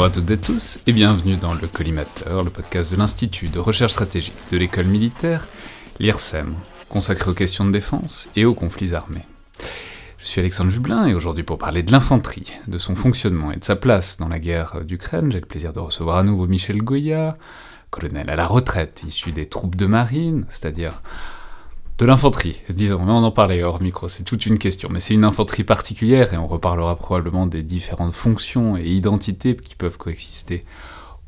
Bonjour à toutes et tous et bienvenue dans le Collimateur, le podcast de l'Institut de recherche stratégique de l'école militaire, l'IRSEM, consacré aux questions de défense et aux conflits armés. Je suis Alexandre Jublin et aujourd'hui pour parler de l'infanterie, de son fonctionnement et de sa place dans la guerre d'Ukraine, j'ai le plaisir de recevoir à nouveau Michel Goya, colonel à la retraite issu des troupes de marine, c'est-à-dire de l'infanterie, disons, mais on en parlait hors micro, c'est toute une question, mais c'est une infanterie particulière et on reparlera probablement des différentes fonctions et identités qui peuvent coexister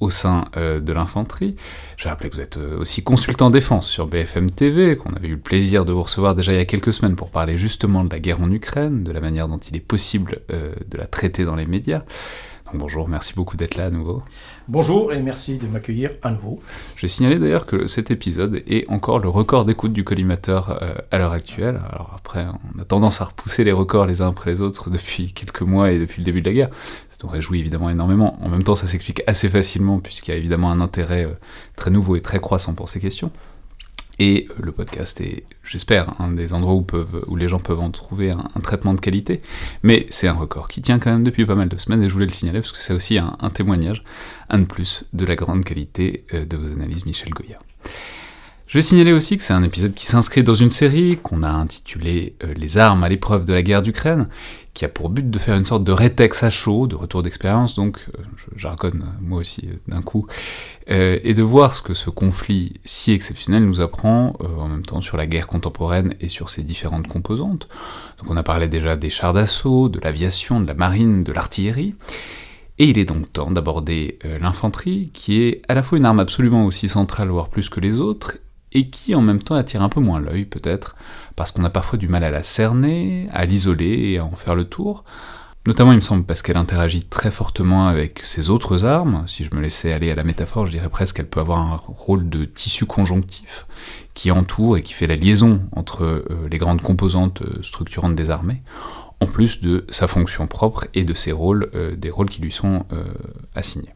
au sein euh, de l'infanterie. Je rappelle que vous êtes euh, aussi consultant défense sur BFM TV, qu'on avait eu le plaisir de vous recevoir déjà il y a quelques semaines pour parler justement de la guerre en Ukraine, de la manière dont il est possible euh, de la traiter dans les médias. Donc bonjour, merci beaucoup d'être là à nouveau. Bonjour et merci de m'accueillir à nouveau. Je signalais d'ailleurs que cet épisode est encore le record d'écoute du collimateur euh, à l'heure actuelle. Alors après, on a tendance à repousser les records les uns après les autres depuis quelques mois et depuis le début de la guerre. Ça nous réjouit évidemment énormément. En même temps, ça s'explique assez facilement puisqu'il y a évidemment un intérêt euh, très nouveau et très croissant pour ces questions. Et euh, le podcast est, j'espère, un des endroits où, les gens peuvent en trouver un, traitement de qualité. Mais c'est un record qui tient quand même depuis pas mal de semaines et je voulais le signaler parce que c'est aussi un, témoignage, un de plus, de la grande qualité euh, de vos analyses, Michel Goya. Je vais signaler aussi que c'est un épisode qui s'inscrit dans une série qu'on a intitulée euh, Les armes à l'épreuve de la guerre d'Ukraine, qui a pour but de faire une sorte de rétex à chaud, de retour d'expérience, donc euh, je jargonne moi aussi euh, d'un coup, et de voir ce que ce conflit si exceptionnel nous apprend en même temps sur la guerre contemporaine et sur ses différentes composantes. Donc on a parlé déjà des chars d'assaut, de l'aviation, de la marine, de l'artillerie, et il est donc temps d'aborder l'infanterie, qui est à la fois une arme absolument aussi centrale, voire plus que les autres, et qui en même temps attire un peu moins l'œil peut-être, parce qu'on a parfois du mal à la cerner, à l'isoler et à en faire le tour. Notamment, il me semble, parce qu'elle interagit très fortement avec ses autres armes. Si je me laissais aller à la métaphore, je dirais presque qu'elle peut avoir un rôle de tissu conjonctif qui entoure et qui fait la liaison entre euh, les grandes composantes euh, structurantes des armées, en plus de sa fonction propre et de ses rôles, euh, des rôles qui lui sont assignés.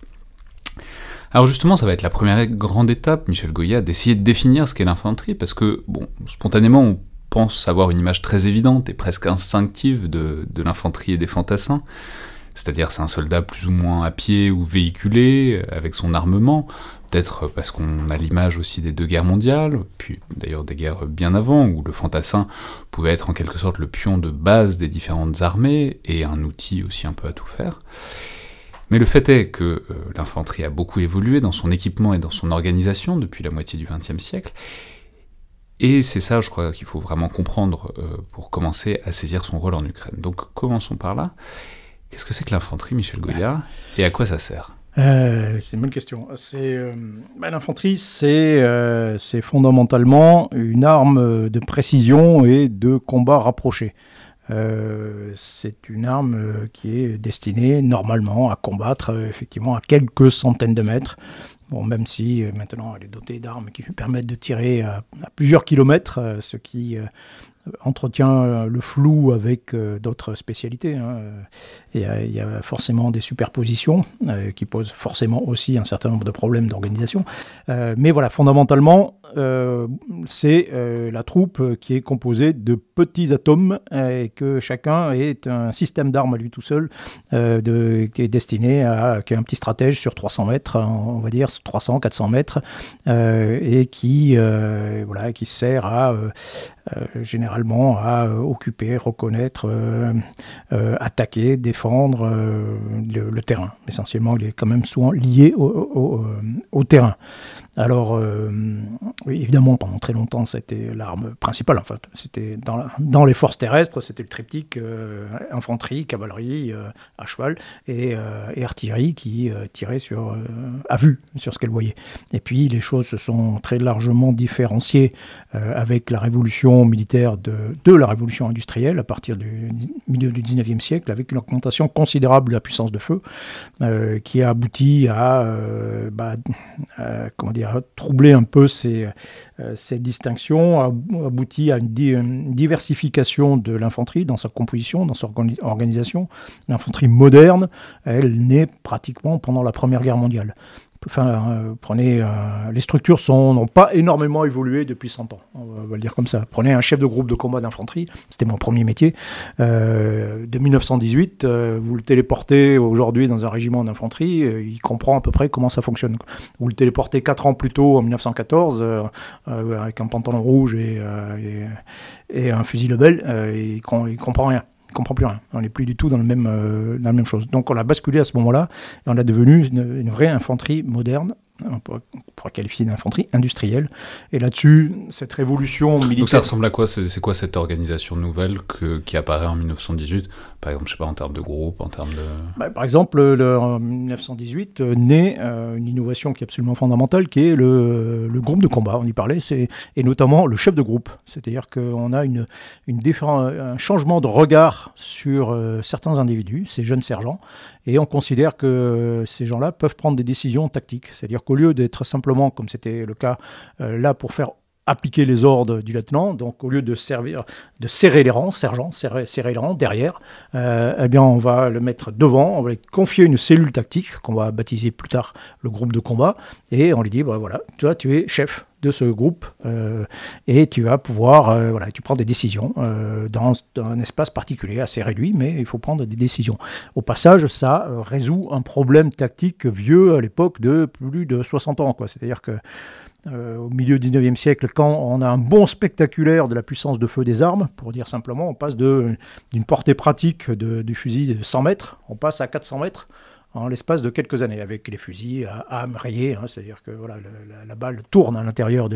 Alors justement, ça va être la première grande étape, Michel Goya, d'essayer de définir ce qu'est l'infanterie, parce que, bon, spontanément, on pense avoir une image très évidente et presque instinctive de, l'infanterie et des fantassins, c'est-à-dire c'est un soldat plus ou moins à pied ou véhiculé, avec son armement, peut-être parce qu'on a l'image aussi des deux guerres mondiales, puis d'ailleurs des guerres bien avant, où le fantassin pouvait être en quelque sorte le pion de base des différentes armées, et un outil aussi un peu à tout faire. Mais le fait est que euh, l'infanterie a beaucoup évolué dans son équipement et dans son organisation depuis la moitié du XXe siècle, et c'est ça, je crois, qu'il faut vraiment comprendre euh, pour commencer à saisir son rôle en Ukraine. Donc commençons par là. Qu'est-ce que c'est que l'infanterie, Michel Goya, et à quoi ça sert? Euh, c'est une bonne question. Bah, l'infanterie, c'est fondamentalement une arme de précision et de combat rapproché. Euh, c'est une arme euh, qui est destinée normalement à combattre euh, effectivement à quelques centaines de mètres. Bon, même si maintenant elle est dotée d'armes qui lui permettent de tirer à, plusieurs kilomètres, ce qui entretient le flou avec d'autres spécialités. Hein. Il, y a, forcément des superpositions qui posent forcément aussi un certain nombre de problèmes d'organisation. mais voilà, fondamentalement, euh, c'est euh, la troupe qui est composée de petits atomes et que chacun est un système d'armes à lui tout seul qui est destiné à qui est un petit stratège sur 300 mètres, on va dire 300, 400 mètres et qui voilà qui sert à généralement à occuper, reconnaître, attaquer, défendre le, terrain. Essentiellement, il est quand même souvent lié au terrain. Alors, euh, évidemment, pendant très longtemps, c'était l'arme principale. En fait, c'était dans, les forces terrestres, c'était le triptyque euh, infanterie, cavalerie euh, à cheval et, artillerie qui tirait sur à vue sur ce qu'elle voyait. Et puis, les choses se sont très largement différenciées avec la révolution militaire de, la révolution industrielle à partir du milieu du 19e siècle, avec une augmentation considérable de la puissance de feu qui a abouti à, bah, comment dire a troublé un peu ces, euh, distinctions, a abouti à une, diversification de l'infanterie dans sa composition, dans sa organisation. L'infanterie moderne, elle naît pratiquement pendant la Première Guerre mondiale enfin, prenez, les structures n'ont pas énormément évolué depuis 100 ans, on va, le dire comme ça. Prenez un chef de groupe de combat d'infanterie, c'était mon premier métier, de 1918, vous le téléportez aujourd'hui dans un régiment d'infanterie, il comprend à peu près comment ça fonctionne. Vous le téléportez 4 ans plus tôt, en 1914, avec un pantalon rouge et, et, un fusil Lebel, il, il comprend rien comprend plus rien. On n'est plus du tout dans, le même, euh, dans la même chose. Donc on a basculé à ce moment-là et on a devenu une vraie infanterie moderne on pourrait, qualifier d'infanterie industrielle. Et là-dessus, cette révolution militaire. Donc ça ressemble à quoi C'est quoi cette organisation nouvelle qui apparaît en 1918 Par exemple, je sais pas, en termes de groupe, en termes de. Bah, par exemple, en 1918 euh, naît euh, une innovation qui est absolument fondamentale, qui est le, groupe de combat. On y parlait, et notamment le chef de groupe. C'est-à-dire qu'on a une, une un changement de regard sur euh, certains individus, ces jeunes sergents, et on considère que ces gens-là peuvent prendre des décisions tactiques. C'est-à-dire qu'au lieu d'être simplement, comme c'était le cas euh, là, pour faire appliquer les ordres du lieutenant, donc au lieu de servir, de serrer les rangs, sergent, serrer, les rangs derrière, euh, eh bien on va le mettre devant, on va lui confier une cellule tactique qu'on va baptiser plus tard le groupe de combat, et on lui dit bah, voilà, toi tu es chef de ce groupe euh, et tu vas pouvoir, euh, voilà, tu prends des décisions dans, dans, un espace particulier assez réduit, mais il faut prendre des décisions. Au passage, ça résout un problème tactique vieux à l'époque de plus de 60 ans, quoi. C'est-à-dire que euh, au milieu du 19e siècle, quand on a un bon spectaculaire de la puissance de feu des armes, pour dire simplement, on passe d'une portée pratique du fusil de 100 mètres, on passe à 400 mètres en l'espace de quelques années, avec les fusils à âme rayée, c'est-à-dire que voilà, la, balle tourne à l'intérieur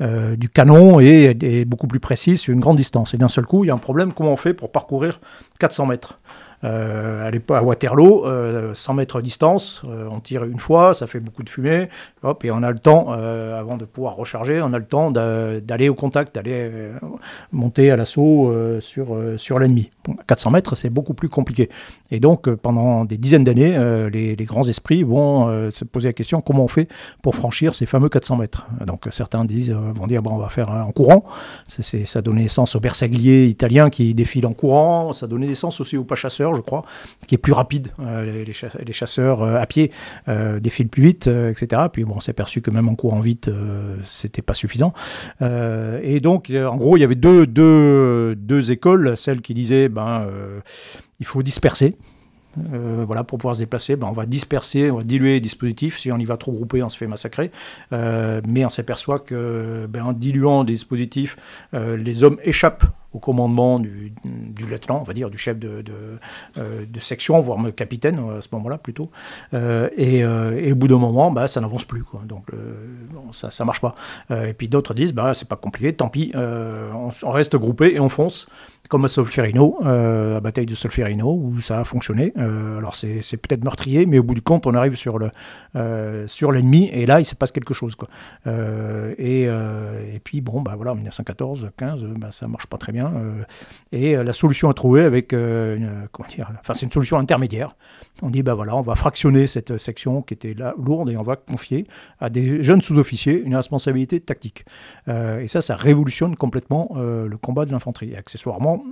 euh, du canon et est beaucoup plus précise sur une grande distance. Et d'un seul coup, il y a un problème, comment on fait pour parcourir 400 mètres? Euh, à Waterloo, 100 euh, mètres de distance, euh, on tire une fois, ça fait beaucoup de fumée, hop, et on a le temps, avant de pouvoir recharger, on a le temps d'aller au contact, d'aller monter à l'assaut sur, sur l'ennemi. 400 mètres, c'est beaucoup plus compliqué. Et donc, pendant des dizaines d'années, les, grands esprits vont se poser la question comment on fait pour franchir ces fameux 400 mètres? Donc, certains disent, vont dire, bon, on va faire en courant. ça donnait naissance aux bersagliers italiens qui défilent en courant, ça donnait naissance aussi aux pas chasseurs je crois, qui est plus rapide. Euh, les, chasseurs euh, à pied euh, défilent plus vite, etc. Puis bon, on s'est aperçu que même en courant vite, c'était pas suffisant. et donc, en gros, il y avait deux, deux, deux écoles, celle qui disait, ben, il faut disperser. Voilà, pour pouvoir se déplacer, ben, on va disperser, on va diluer les dispositifs. Si on y va trop groupé, on se fait massacrer. mais on s'aperçoit que ben, en diluant des dispositifs, les hommes échappent au commandement du, lieutenant, on va dire, du chef de, euh, section, voire capitaine à ce moment-là plutôt. Euh, et, euh, au bout d'un moment, bah, ça n'avance plus. Donc ça ne marche pas. et puis d'autres disent, bah, c'est pas compliqué, tant pis, on, on, reste groupé et on fonce comme à Solferino, euh, la bataille de Solferino, où ça a fonctionné. Euh, alors c'est, peut-être meurtrier, mais au bout du compte, on arrive sur, le, euh, sur l'ennemi, et là, il se passe quelque chose. Quoi. Et, et, puis, bon, bah, voilà, en 1914, 15, bah, ça marche pas très bien. et la solution à trouver avec, comment dire, enfin, c'est une solution intermédiaire. On dit, bah voilà, on va fractionner cette section qui était là lourde, et on va confier à des jeunes sous-officiers une responsabilité tactique. et ça, ça révolutionne complètement le combat de l'infanterie. Et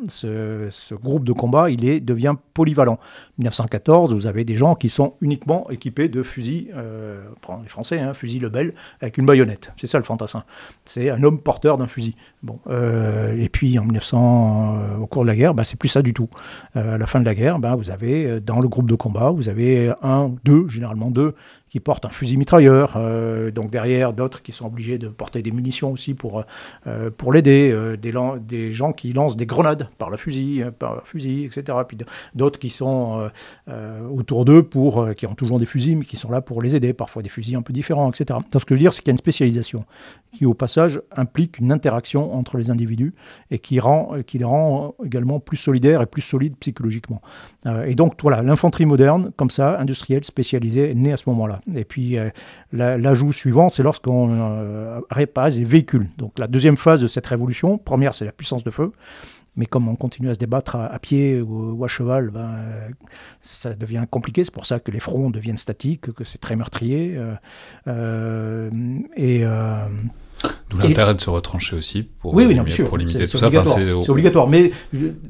ce, groupe de combat, il est, devient polyvalent. 1914, vous avez des gens qui sont uniquement équipés de fusils, euh, les Français, hein, fusil Lebel, avec une baïonnette. C'est ça le fantassin. C'est un homme porteur d'un fusil. Bon, euh, et puis en 1900, euh, au cours de la guerre, bah, c'est plus ça du tout. Euh, à la fin de la guerre, bah, vous avez dans le groupe de combat, vous avez un, deux, généralement deux, qui portent un fusil mitrailleur, euh, donc derrière d'autres qui sont obligés de porter des munitions aussi pour, euh, pour l'aider, euh, des, gens qui lancent des grenades par le fusil, par fusil etc. Puis d'autres qui sont autour d'eux pour, qui ont toujours des fusils, mais qui sont là pour les aider, parfois des fusils un peu différents, etc. Donc ce que je veux dire, c'est qu'il y a une spécialisation qui, au passage, implique une interaction entre les individus et qui, rend, qui les rend également plus solidaires et plus solides psychologiquement. et donc voilà, l'infanterie moderne, comme ça, industrielle, spécialisée, est née à ce moment-là. Et puis euh, l'ajout suivant, c'est lorsqu'on euh, répare les véhicules. Donc la deuxième phase de cette révolution, première, c'est la puissance de feu. Mais comme on continue à se débattre à, pied ou, à cheval, ben, euh, ça devient compliqué. C'est pour ça que les fronts deviennent statiques, que c'est très meurtrier. et. D'où l'intérêt de se retrancher aussi pour, oui, oui, pour limiter tout ça. c'est obligatoire. Mais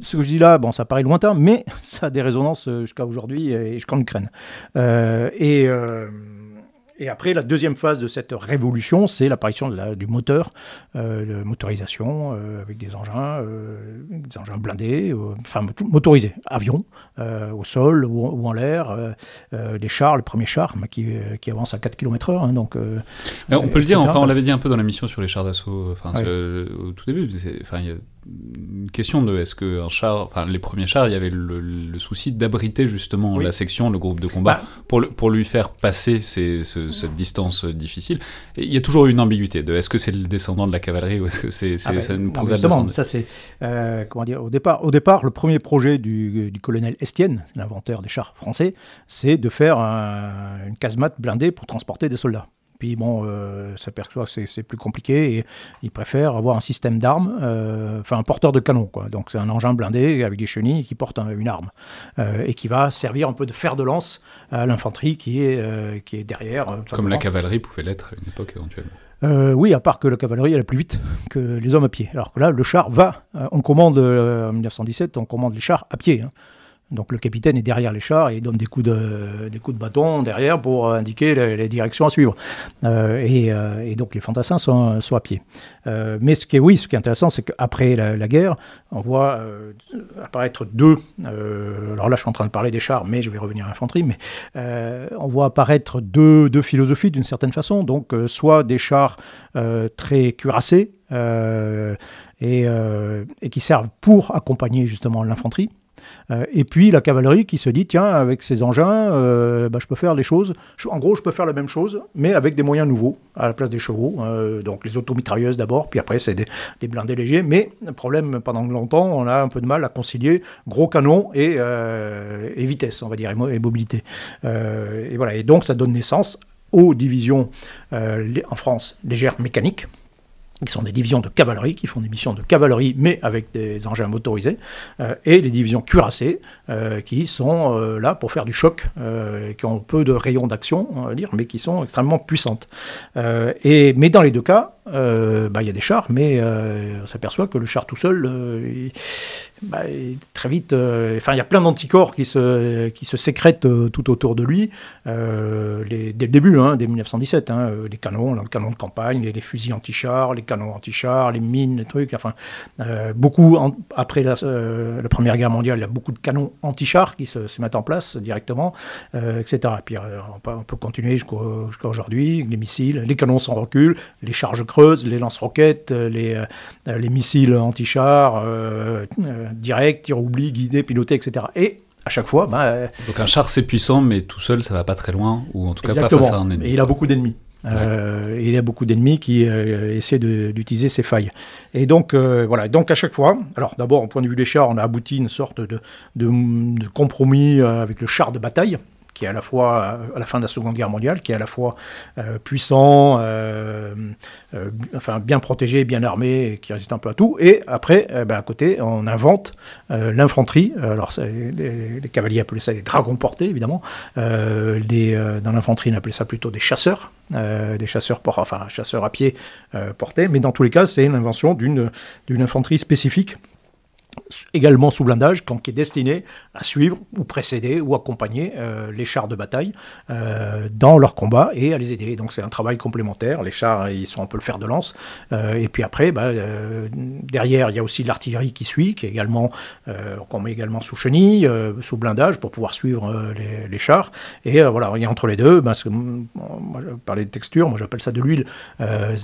ce que je dis là, bon, ça paraît lointain, mais ça a des résonances jusqu'à aujourd'hui et jusqu'en Ukraine. et Et après, la deuxième phase de cette révolution, c'est l'apparition du moteur, euh, motorisation euh, avec des engins, euh, des engins blindés, enfin motorisés, avions, au sol ou, en l'air, des chars, le premier char qui, qui avance à 4 km/h. Hein, donc, on peut le dire, enfin, on l'avait dit un peu dans la mission sur les chars d'assaut au tout début. Enfin, il y a une question de est-ce que un char, enfin les premiers chars, il y avait le, souci d'abriter justement la section, le groupe de combat, bah. pour, pour lui faire passer cette distance difficile. Et il y a toujours une ambiguïté de est-ce que c'est le descendant de la cavalerie ou est-ce que c'est ah bah, une progrès ça c'est euh, comment dire au départ, au départ, le premier projet du, du colonel Estienne, l'inventeur des chars français, c'est de faire une casemate blindée pour transporter des soldats. Puis bon, euh, s'aperçoit que c'est plus compliqué et il préfère avoir un système d'armes, euh, enfin un porteur de canon. Quoi. Donc c'est un engin blindé avec des chenilles qui porte une arme euh, et qui va servir un peu de fer de lance à l'infanterie qui, est qui est derrière. Comme la cavalerie pouvait l'être à une époque éventuellement. oui, à part que la cavalerie elle est plus vite que les hommes à pied. Alors que là, le char va, on commande en 1917, on commande les chars à pied. Hein. Donc le capitaine est derrière les chars et il donne des coups de, des coups de bâton derrière pour indiquer les, directions à suivre. Euh, euh, et, donc les fantassins sont, à pied. Euh, mais ce qui est, oui, ce qui est intéressant, c'est qu'après la, guerre, on voit apparaître deux. alors là, je suis en train de parler des chars, mais je vais revenir à l'infanterie. Mais on voit apparaître deux, deux philosophies d'une certaine façon. Donc soit des chars très cuirassés. et, qui servent pour accompagner justement l'infanterie, euh, et puis la cavalerie qui se dit, tiens, avec ces engins, euh, bah, je peux faire les choses. en gros, je peux faire la même chose, mais avec des moyens nouveaux à la place des chevaux. Euh, donc les automitrailleuses d'abord, puis après c'est des, blindés légers. Mais le problème, pendant longtemps, on a un peu de mal à concilier gros canon et, et vitesse, on va dire, et, mobilité. et voilà. Et donc ça donne naissance aux divisions en France légères mécaniques qui sont des divisions de cavalerie, qui font des missions de cavalerie, mais avec des engins motorisés, euh, et les divisions cuirassées, euh, qui sont euh, là pour faire du choc, qui ont peu de rayons d'action, on va dire, mais qui sont extrêmement puissantes. et, mais dans les deux cas, bah, il y a des chars, mais on s'aperçoit que le char tout seul, bah, très vite, euh, enfin, il y a plein d'anticorps qui se, qui se sécrètent euh, tout autour de lui, euh, dès le début, hein, dès 1917, hein, les canons, les canons de campagne, les, fusils anti-chars, les canons anti-chars, les mines, les trucs, enfin, beaucoup, après la, Première Guerre mondiale, il y a beaucoup de canons anti-chars qui se, mettent en place directement, etc. Et puis on peut, on, peut, continuer jusqu'à aujourd'hui, les missiles, les canons sans recul, les charges creuses, les lance-roquettes, les, les missiles anti-chars, direct, tir oubli, guidé, piloté, etc. Et à chaque fois, bah, euh, donc un char c'est puissant, mais tout seul ça va pas très loin, ou en tout cas pas face à un ennemi. Et il a beaucoup d'ennemis. Euh, il y a beaucoup d'ennemis qui euh, essaient d'utiliser ces failles. Et donc, voilà. Donc, à chaque fois, alors d'abord, au point de vue des chars, on a abouti une sorte de, de compromis avec le char de bataille, qui est à la fois, à la fin de la Seconde Guerre mondiale, qui est à la fois euh, puissant, euh, euh, enfin bien protégé, bien armé, et qui résiste un peu à tout. Et après, ben, à côté, on invente l'infanterie. Alors, les, cavaliers appelaient ça des dragons portés, évidemment. Les, dans l'infanterie, on appelait ça plutôt des chasseurs. des chasseurs, enfin chasseurs à pied portés, mais dans tous les cas, c'est l'invention d'une infanterie spécifique également sous blindage, qui est destiné à suivre ou précéder ou accompagner euh, les chars de bataille euh, dans leur combat et à les aider. Donc c'est un travail complémentaire. Les chars, ils sont un peu le fer de lance. Euh, et puis après, bah, derrière, il y a aussi l'artillerie qui suit, qui est également, qu'on met également sous chenille, sous blindage pour pouvoir suivre les, chars. Et voilà, il y a entre les deux, bah, moi, je parlais de texture, moi j'appelle ça de l'huile.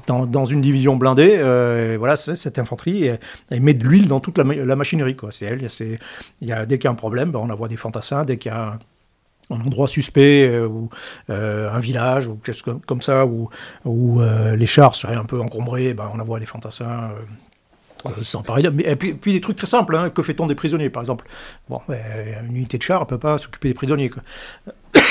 Dans, une division blindée, voilà, cette infanterie, elle, met de l'huile dans toute la, la y a, dès qu'il y a un problème, ben, on envoie des fantassins. Dès qu'il y a un, endroit suspect euh, ou euh, un village ou quelque chose comme ça où, euh, les chars seraient un peu encombrés, ben, on envoie des fantassins. sans pareil. Et puis, des trucs très simples, hein. que fait-on des prisonniers par exemple? Bon, ben, une unité de char ne peut pas s'occuper des prisonniers.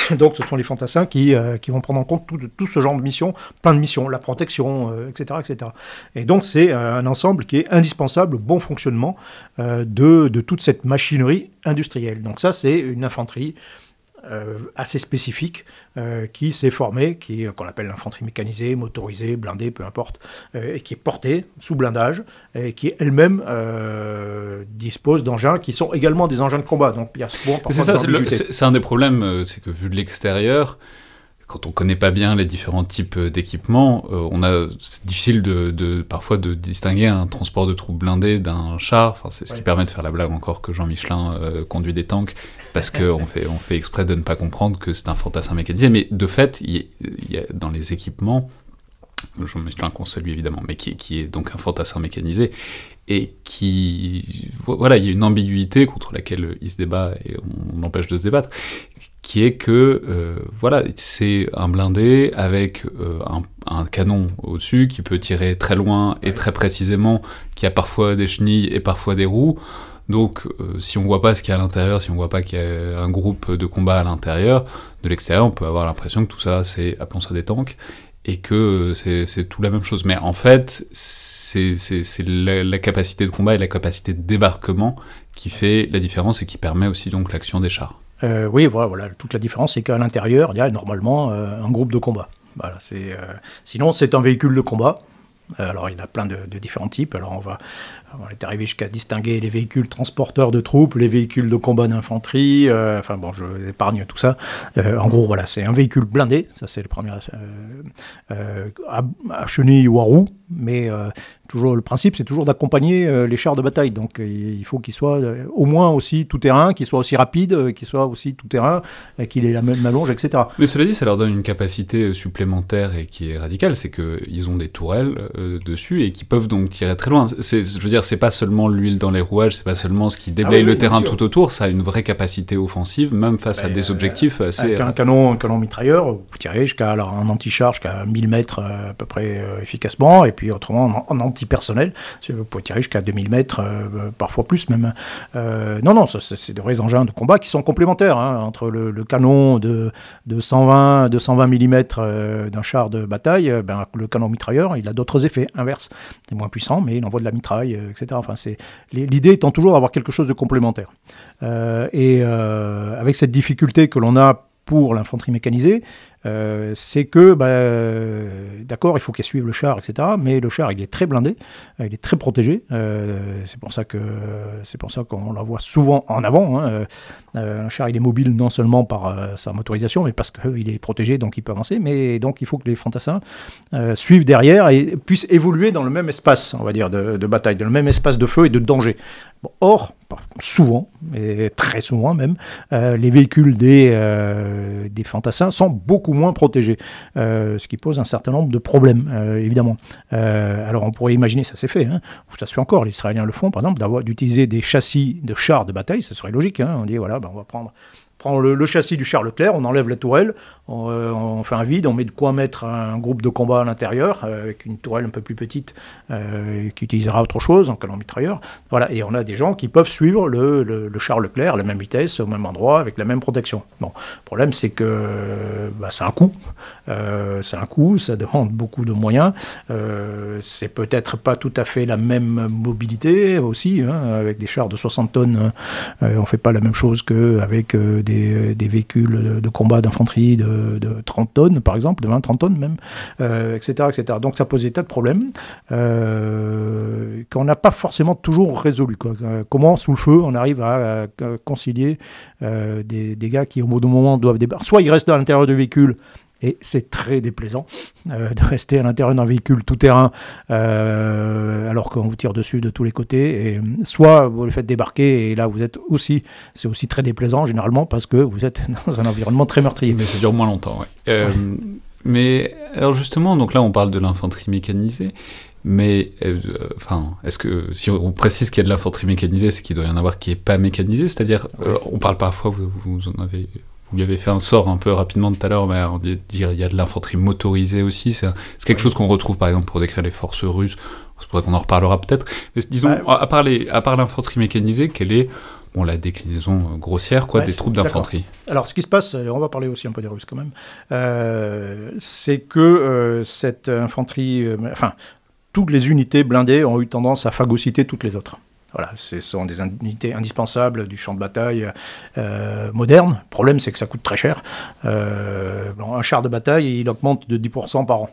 Donc ce sont les fantassins qui, euh, qui vont prendre en compte tout, tout, ce genre de missions, plein de missions, la protection, etc., euh, etc. Et donc c'est euh, un ensemble qui est indispensable au bon fonctionnement de, de toute cette machinerie industrielle. Donc ça c'est une infanterie euh, assez spécifique euh, qui s'est formé, qui qu'on appelle l'infanterie mécanisée, motorisée, blindée, peu importe, euh, et qui est portée sous blindage et qui elle-même dispose d'engins qui sont également des engins de combat. Donc il y a C'est ça, c'est un des problèmes, c'est que vu de l'extérieur, quand on connaît pas bien les différents types d'équipements, on a c'est difficile de, de, parfois de distinguer un transport de troupes blindées d'un char. Enfin, c'est ce qui permet de faire la blague encore que Jean Michelin conduit des tanks parce qu'on fait on fait exprès de ne pas comprendre que c'est un fantassin mécanisé. Mais de fait, il y, a, dans les équipements, Jean Michelin qu'on salue évidemment, mais qui, qui est donc un fantassin mécanisé, et qui voilà il y a une ambiguïté contre laquelle il se débat et on empêche de se débattre qui est que euh, voilà c'est un blindé avec euh, un, canon au-dessus qui peut tirer très loin et très précisément qui a parfois des chenilles et parfois des roues. Donc euh, si on voit pas ce qu'il y a à l'intérieur si on voit pas qu'il y a un groupe de combat à l'intérieur de l'extérieur on peut avoir l'impression que tout ça c'est appelons ça des tanks et que c'est tout la même chose. Mais en fait, c'est la, capacité de combat et la capacité de débarquement qui fait la différence et qui permet aussi donc l'action des chars. Euh, oui, voilà, voilà, toute la différence, c'est qu'à l'intérieur, il y a normalement euh, un groupe de combat. Voilà, euh, sinon, c'est un véhicule de combat. Alors, il y a plein de, de différents types. Alors, on va, on est arrivé jusqu'à distinguer les véhicules transporteurs de troupes, les véhicules de combat d'infanterie. Euh, enfin bon, je épargne tout ça. Euh, en gros, voilà, c'est un véhicule blindé. Ça, c'est le premier euh, à, à, chenille ou à roue. Mais toujours le principe, c'est toujours d'accompagner les chars de bataille. Donc, il faut qu'il soit au moins aussi tout terrain, qu'il soit aussi rapide, qu'il soit aussi tout terrain, qu'il ait la même allonge, etc. Mais cela dit, ça leur donne une capacité supplémentaire et qui est radicale, c'est qu'ils ont des tourelles dessus et qui peuvent donc tirer très loin. C'est, je veux dire, c'est pas seulement l'huile dans les rouages, c'est pas seulement ce qui ah déblaye le terrain tout autour, ça a une vraie capacité offensive, même face à ben, des objectifs assez. Avec un canon, un canon mitrailleur, vous tirez jusqu'à un anti-char jusqu'à 1000 mètres euh, à peu près euh, efficacement, et puis autrement en, anti-personnel, vous pouvez tirer jusqu'à 2000 mètres, euh, parfois plus même. non, non, c'est de vrais engins de combat qui sont complémentaires hein, entre le, canon de, de 120, 220 mm d'un char de bataille, ben, le canon mitrailleur, il a d'autres effets inverses. C'est moins puissant, mais il envoie de la mitraille, etc. Enfin, l'idée étant toujours d'avoir quelque chose de complémentaire. Euh, et euh, avec cette difficulté que l'on a pour l'infanterie mécanisée, euh, c'est que, bah, d'accord, il faut qu'elle suive le char, etc. Mais le char, il est très blindé, il est très protégé. c'est pour ça que c'est pour ça qu'on la voit souvent en avant. Hein. un char, il est mobile non seulement par sa motorisation, mais parce qu'il est protégé, donc il peut avancer. Mais donc, il faut que les fantassins suivent derrière et puissent évoluer dans le même espace, on va dire, de bataille, dans le même espace de feu et de danger. Or, souvent, et très souvent même, euh, les véhicules des, euh, des fantassins sont beaucoup moins protégés, euh, ce qui pose un certain nombre de problèmes, évidemment. alors on pourrait imaginer, ça s'est fait, hein, ça se fait encore, les Israéliens le font, par exemple, d'utiliser des châssis de chars de bataille, ce serait logique, hein, on dit, voilà, ben, on va prendre le, châssis du char Leclerc, on enlève la tourelle, euh, on, fait un vide, on met de quoi mettre un groupe de combat à l'intérieur, euh, avec une tourelle un peu plus petite euh, qui utilisera autre chose, en canon mitrailleur. Voilà, et on a des gens qui peuvent suivre le, le, char Leclerc à la même vitesse, au même endroit, avec la même protection. Bon, le problème c'est que bah, c'est un coût. c'est un coût, ça demande beaucoup de moyens. c'est peut-être pas tout à fait la même mobilité aussi, hein, avec des chars de 60 tonnes, on fait pas la même chose qu'avec des des, véhicules de combat d'infanterie de, 30 tonnes, par exemple, de 20-30 tonnes même, etc., euh, etc. Donc ça pose des tas de problèmes euh, qu'on n'a pas forcément toujours résolus. Euh, comment, sous le feu, on arrive à, concilier des, des, gars qui, au bout d'un moment, doivent débarquer. Soit ils restent à l'intérieur du véhicule et c'est très déplaisant euh, de rester à l'intérieur d'un véhicule tout-terrain euh, alors qu'on vous tire dessus de tous les côtés. Et soit vous le faites débarquer et là vous êtes aussi, c'est aussi très déplaisant généralement parce que vous êtes dans un environnement très meurtrier. Mais ça dure moins longtemps. Euh, mais alors justement, donc là on parle de l'infanterie mécanisée. Mais enfin, est-ce que si on précise qu'il y a de l'infanterie mécanisée, c'est qu'il doit y en avoir qui est pas mécanisée, c'est-à-dire on parle parfois, vous, vous en avez vous lui avez fait un sort un peu rapidement tout à l'heure, mais on dit il y a de l'infanterie motorisée aussi. C'est quelque chose qu'on retrouve par exemple pour décrire les forces russes. C'est pour ça qu'on en reparlera peut-être. Mais disons, à part à part l'infanterie mécanisée, quelle est bon, la déclinaison euh, grossière quoi, des troupes d'infanterie? Alors, ce qui se passe, on va parler aussi un peu des Russes quand même, euh, c'est que euh, cette infanterie, enfin, toutes les unités blindées ont eu tendance à phagocyter toutes les autres. Voilà, ce sont des unités indispensables du champ de bataille euh, moderne. Le problème, c'est que ça coûte très cher. Euh, un char de bataille, il augmente de 10% par an.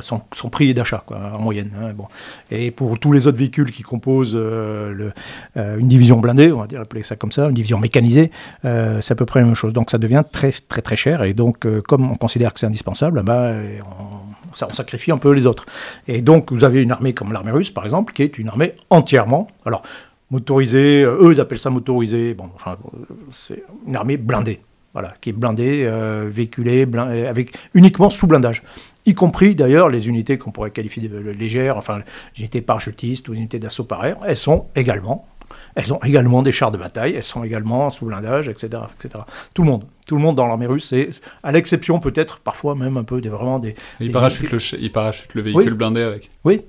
son, prix d'achat en moyenne. Hein, bon. Et pour tous les autres véhicules qui composent une division blindée, on va dire appeler ça comme ça, une division mécanisée, c'est à peu près la même chose. Donc ça devient très très très cher. Et donc comme on considère que c'est indispensable, bah, on, on sacrifie un peu les autres. Et donc vous avez une armée comme l'armée russe par exemple, qui est une armée entièrement. Alors motorisée, eux ils appellent ça motorisé. Bon, enfin c'est une armée blindée voilà, qui est blindé, euh, véhiculé, euh, avec uniquement sous blindage. Y compris d'ailleurs les unités qu'on pourrait qualifier de légères, enfin les unités parachutistes ou les unités d'assaut par air, elles sont également, elles ont également des chars de bataille, elles sont également sous blindage, etc., etc. Tout le monde, tout le monde dans l'armée russe, à l'exception peut-être parfois même un peu des vraiment des. Il parachute, le, il parachute le véhicule blindé avec. Oui,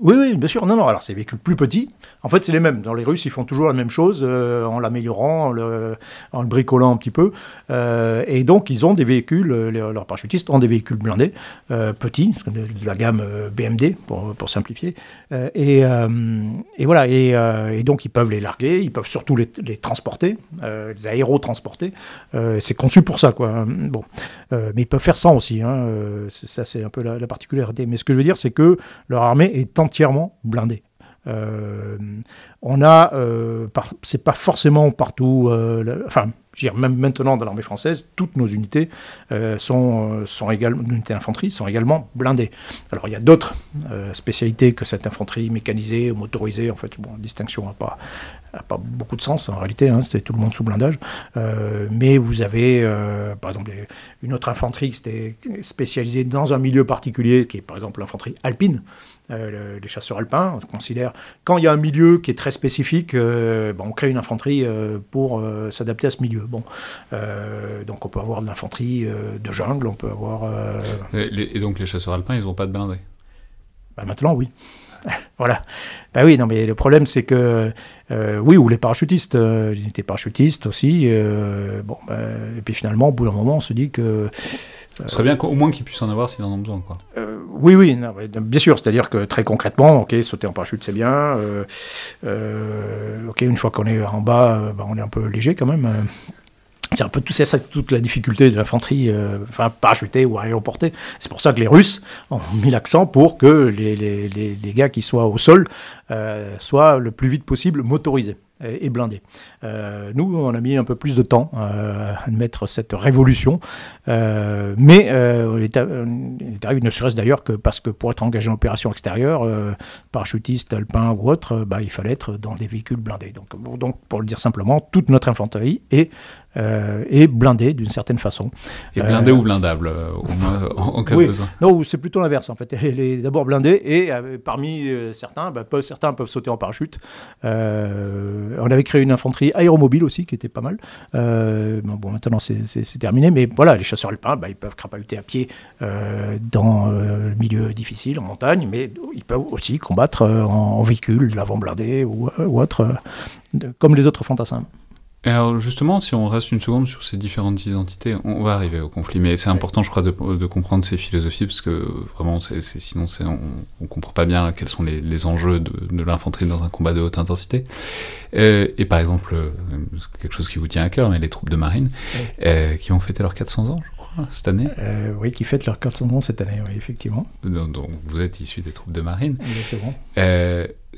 oui, oui, bien sûr. Non, non. Alors, c'est des véhicules plus petits. En fait, c'est les mêmes. Dans les Russes, ils font toujours la même chose euh, en l'améliorant, en le, bricolant un petit peu. Euh, et donc, ils ont des véhicules, euh, leurs parachutistes ont des véhicules blindés, petits, de, la gamme BMD, pour, simplifier. Et, voilà. Et, donc, ils peuvent les larguer, ils peuvent surtout les, transporter, les aérotransporter. c'est conçu pour ça, quoi. Bon. mais ils peuvent faire sans aussi. Hein. Ça, c'est un peu la, la, particularité. Mais ce que je veux dire, c'est que leur armée est entièrement blindé. Euh, on a, euh, c'est pas forcément partout, euh, enfin, je veux dire, même maintenant dans l'armée française, toutes nos unités sont, sont également, unités d'infanterie sont également blindées. Alors il y a d'autres spécialités que cette infanterie mécanisée ou motorisée, en fait, bon, distinction n'a pas, pas beaucoup de sens en réalité, hein, c'était tout le monde sous blindage. mais vous avez, par exemple, une autre infanterie qui était spécialisée dans un milieu particulier, qui est par exemple l'infanterie alpine. Euh, les chasseurs alpins. On considère, quand il y a un milieu qui est très spécifique, euh, on crée une infanterie euh, pour s'adapter à ce milieu. Bon, donc on peut avoir de l'infanterie de jungle, on peut avoir... Et, donc les chasseurs alpins, ils n'ont pas de blindés? Bah, Maintenant, oui. voilà. Ben oui, non, mais le problème, c'est que, oui, ou les parachutistes, les unités parachutistes aussi. bon, ben, et puis finalement, au bout d'un moment, on se dit que ce serait bien au moins qu'ils puissent en avoir s'ils en ont besoin. Quoi. Euh, oui, oui, bien sûr. C'est-à-dire que très concrètement, ok, sauter en parachute, c'est bien. Euh, euh, ok, une fois qu'on est en bas, bah, on est un peu léger quand même. C'est un peu tout ça, toute la difficulté de l'infanterie, enfin parachutée ou aéroportée. C'est pour ça que les Russes ont mis l'accent pour que les, gars qui soient au sol soient le plus vite possible motorisés et blindé. Euh, nous, on a mis un peu plus de temps euh, à admettre cette révolution, euh, mais il est, ne serait-ce d'ailleurs que parce que pour être engagé en opération extérieure, parachutiste, alpin ou autre, bah, il fallait être dans des véhicules blindés. Donc, pour le dire simplement, toute notre infanterie est euh, et blindé d'une certaine façon. Et blindé euh, ou blindable, euh, au moins, en, cas de besoin Non, c'est plutôt l'inverse en fait. Elle est d'abord blindée et parmi certains, bah, peuvent, certains peuvent sauter en parachute. on avait créé une infanterie aéromobile aussi qui était pas mal. bon, maintenant c'est terminé, mais voilà, les chasseurs alpins, bah, ils peuvent crapahuter à pied dans le milieu difficile, en montagne, mais ils peuvent aussi combattre en, véhicule, l'avant blindé ou, ou autre, comme les autres fantassins alors justement, si on reste une seconde sur ces différentes identités, on va arriver au conflit, mais c'est important, je crois, de, comprendre ces philosophies, parce que vraiment, c'est, sinon on, on comprend pas bien quels sont les, enjeux de, l'infanterie dans un combat de haute intensité. Euh, et par exemple, euh, quelque chose qui vous tient à cœur, mais les troupes de marine, euh, qui ont fêté leurs 400 ans, je crois, cette année? oui, qui fêtent leurs 400 ans cette année, oui, effectivement. Donc, vous êtes issu des troupes de marine. Exactement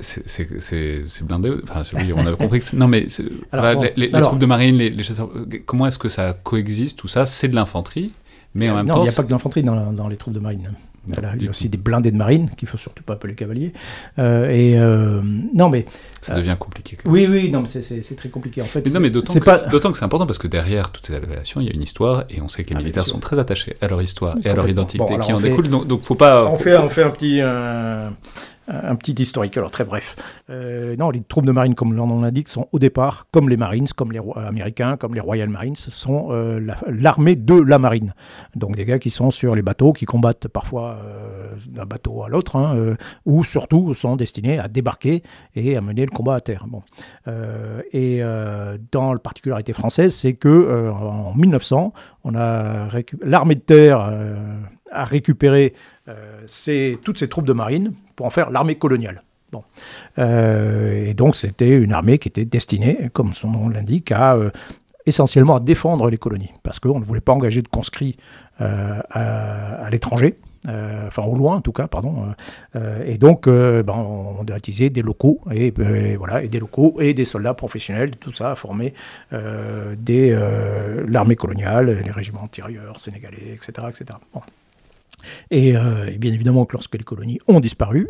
c'est blindé. Enfin, oui, on a compris que non, mais les, troupes de marine, les, chasseurs, comment est-ce que ça coexiste Tout ça, c'est de l'infanterie, mais en même temps. Non, il n'y a pas que de l'infanterie dans, dans, les troupes de marine. Il y a aussi des blindés de marine qu'il faut surtout pas appeler cavaliers. Euh, et euh, non, mais ça devient compliqué. Oui, oui, non, mais c'est très compliqué en fait. non, mais d'autant que, pas... que c'est important parce que derrière toutes ces révélations, il y a une histoire et on sait que les ah, militaires sont très attachés à leur histoire et à leur identité qui en découle. Donc, donc, faut pas. On fait, on fait un petit un petit historique, alors très bref. Euh, non, les troupes de marine, comme l'on l'indique, sont au départ, comme les Marines, comme les Américains, comme les Royal Marines, sont euh, l'armée de la marine. Donc des gars qui sont sur les bateaux, qui combattent parfois euh, d'un bateau à l'autre, hein, ou surtout sont destinés à débarquer et à mener le combat à terre. Bon. et dans la particularité française, c'est que en 1900, on a l'armée de terre a récupéré toutes ces troupes de marine pour en faire l'armée coloniale. Bon. Euh, et donc c'était une armée qui était destinée, comme son nom l'indique, à euh, essentiellement à défendre les colonies, parce qu'on ne voulait pas engager de conscrits euh, à, l'étranger. enfin au loin en tout cas, pardon. et donc, ben, on a utilisé des locaux et, voilà, et des locaux et des soldats professionnels, tout ça a formé l'armée coloniale, les régiments tirailleurs sénégalais, etc., etc. Et, et, bien évidemment que lorsque les colonies ont disparu,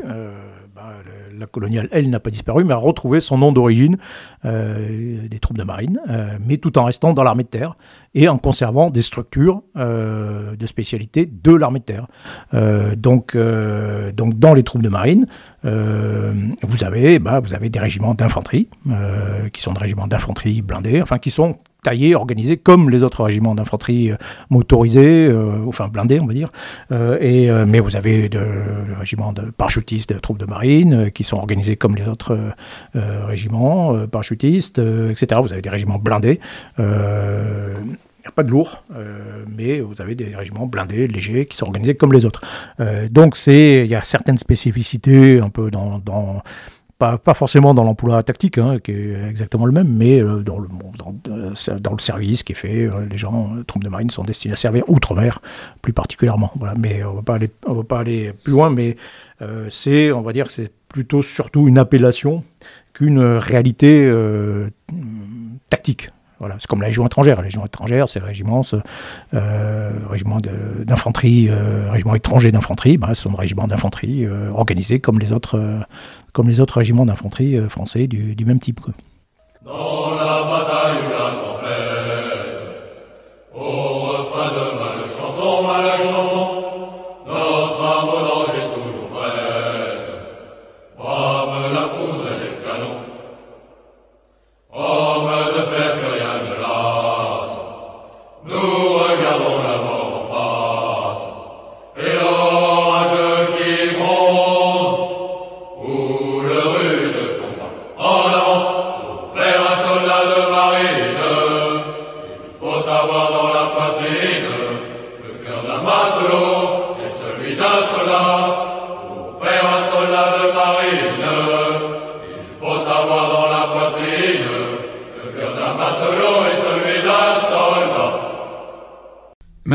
bah, la coloniale, elle, n'a pas disparu, mais a retrouvé son nom d'origine, euh, des troupes de marine, euh, mais tout en restant dans l'armée de terre et en conservant des structures euh, de spécialité de l'armée de terre. donc, donc, dans les troupes de marine, vous, avez, bah, vous avez des régiments d'infanterie, qui sont des régiments d'infanterie blindés, enfin, qui sont taillés, organisés comme les autres régiments d'infanterie euh, motorisés, euh, enfin blindés, on va dire. Euh, et, mais vous avez des régiments de parachutistes, de troupes de marine, qui sont organisés comme les autres régiments parachutistes, etc. Vous avez des régiments blindés. Il n'y a pas de lourd, mais vous avez des régiments blindés, légers, qui sont organisés comme les autres. donc il y a certaines spécificités un peu dans, dans pas, forcément dans l'emploi tactique, hein, qui est exactement le même, mais euh, dans, le, dans, dans, le service qui est fait. Euh, les gens, les troupes de marine sont destinés à servir outre-mer, plus particulièrement. Voilà. Mais on ne va pas aller plus loin, mais euh, c'est, on va dire, c'est plutôt surtout une appellation qu'une réalité tactique. Voilà, c'est comme la Légion étrangère. La Légion étrangère, c'est régiment, euh, régiment d'infanterie, euh, régiment étranger d'infanterie. Ben, ce sont des régiments d'infanterie euh, organisés comme les autres, comme les autres régiments d'infanterie français du, même type.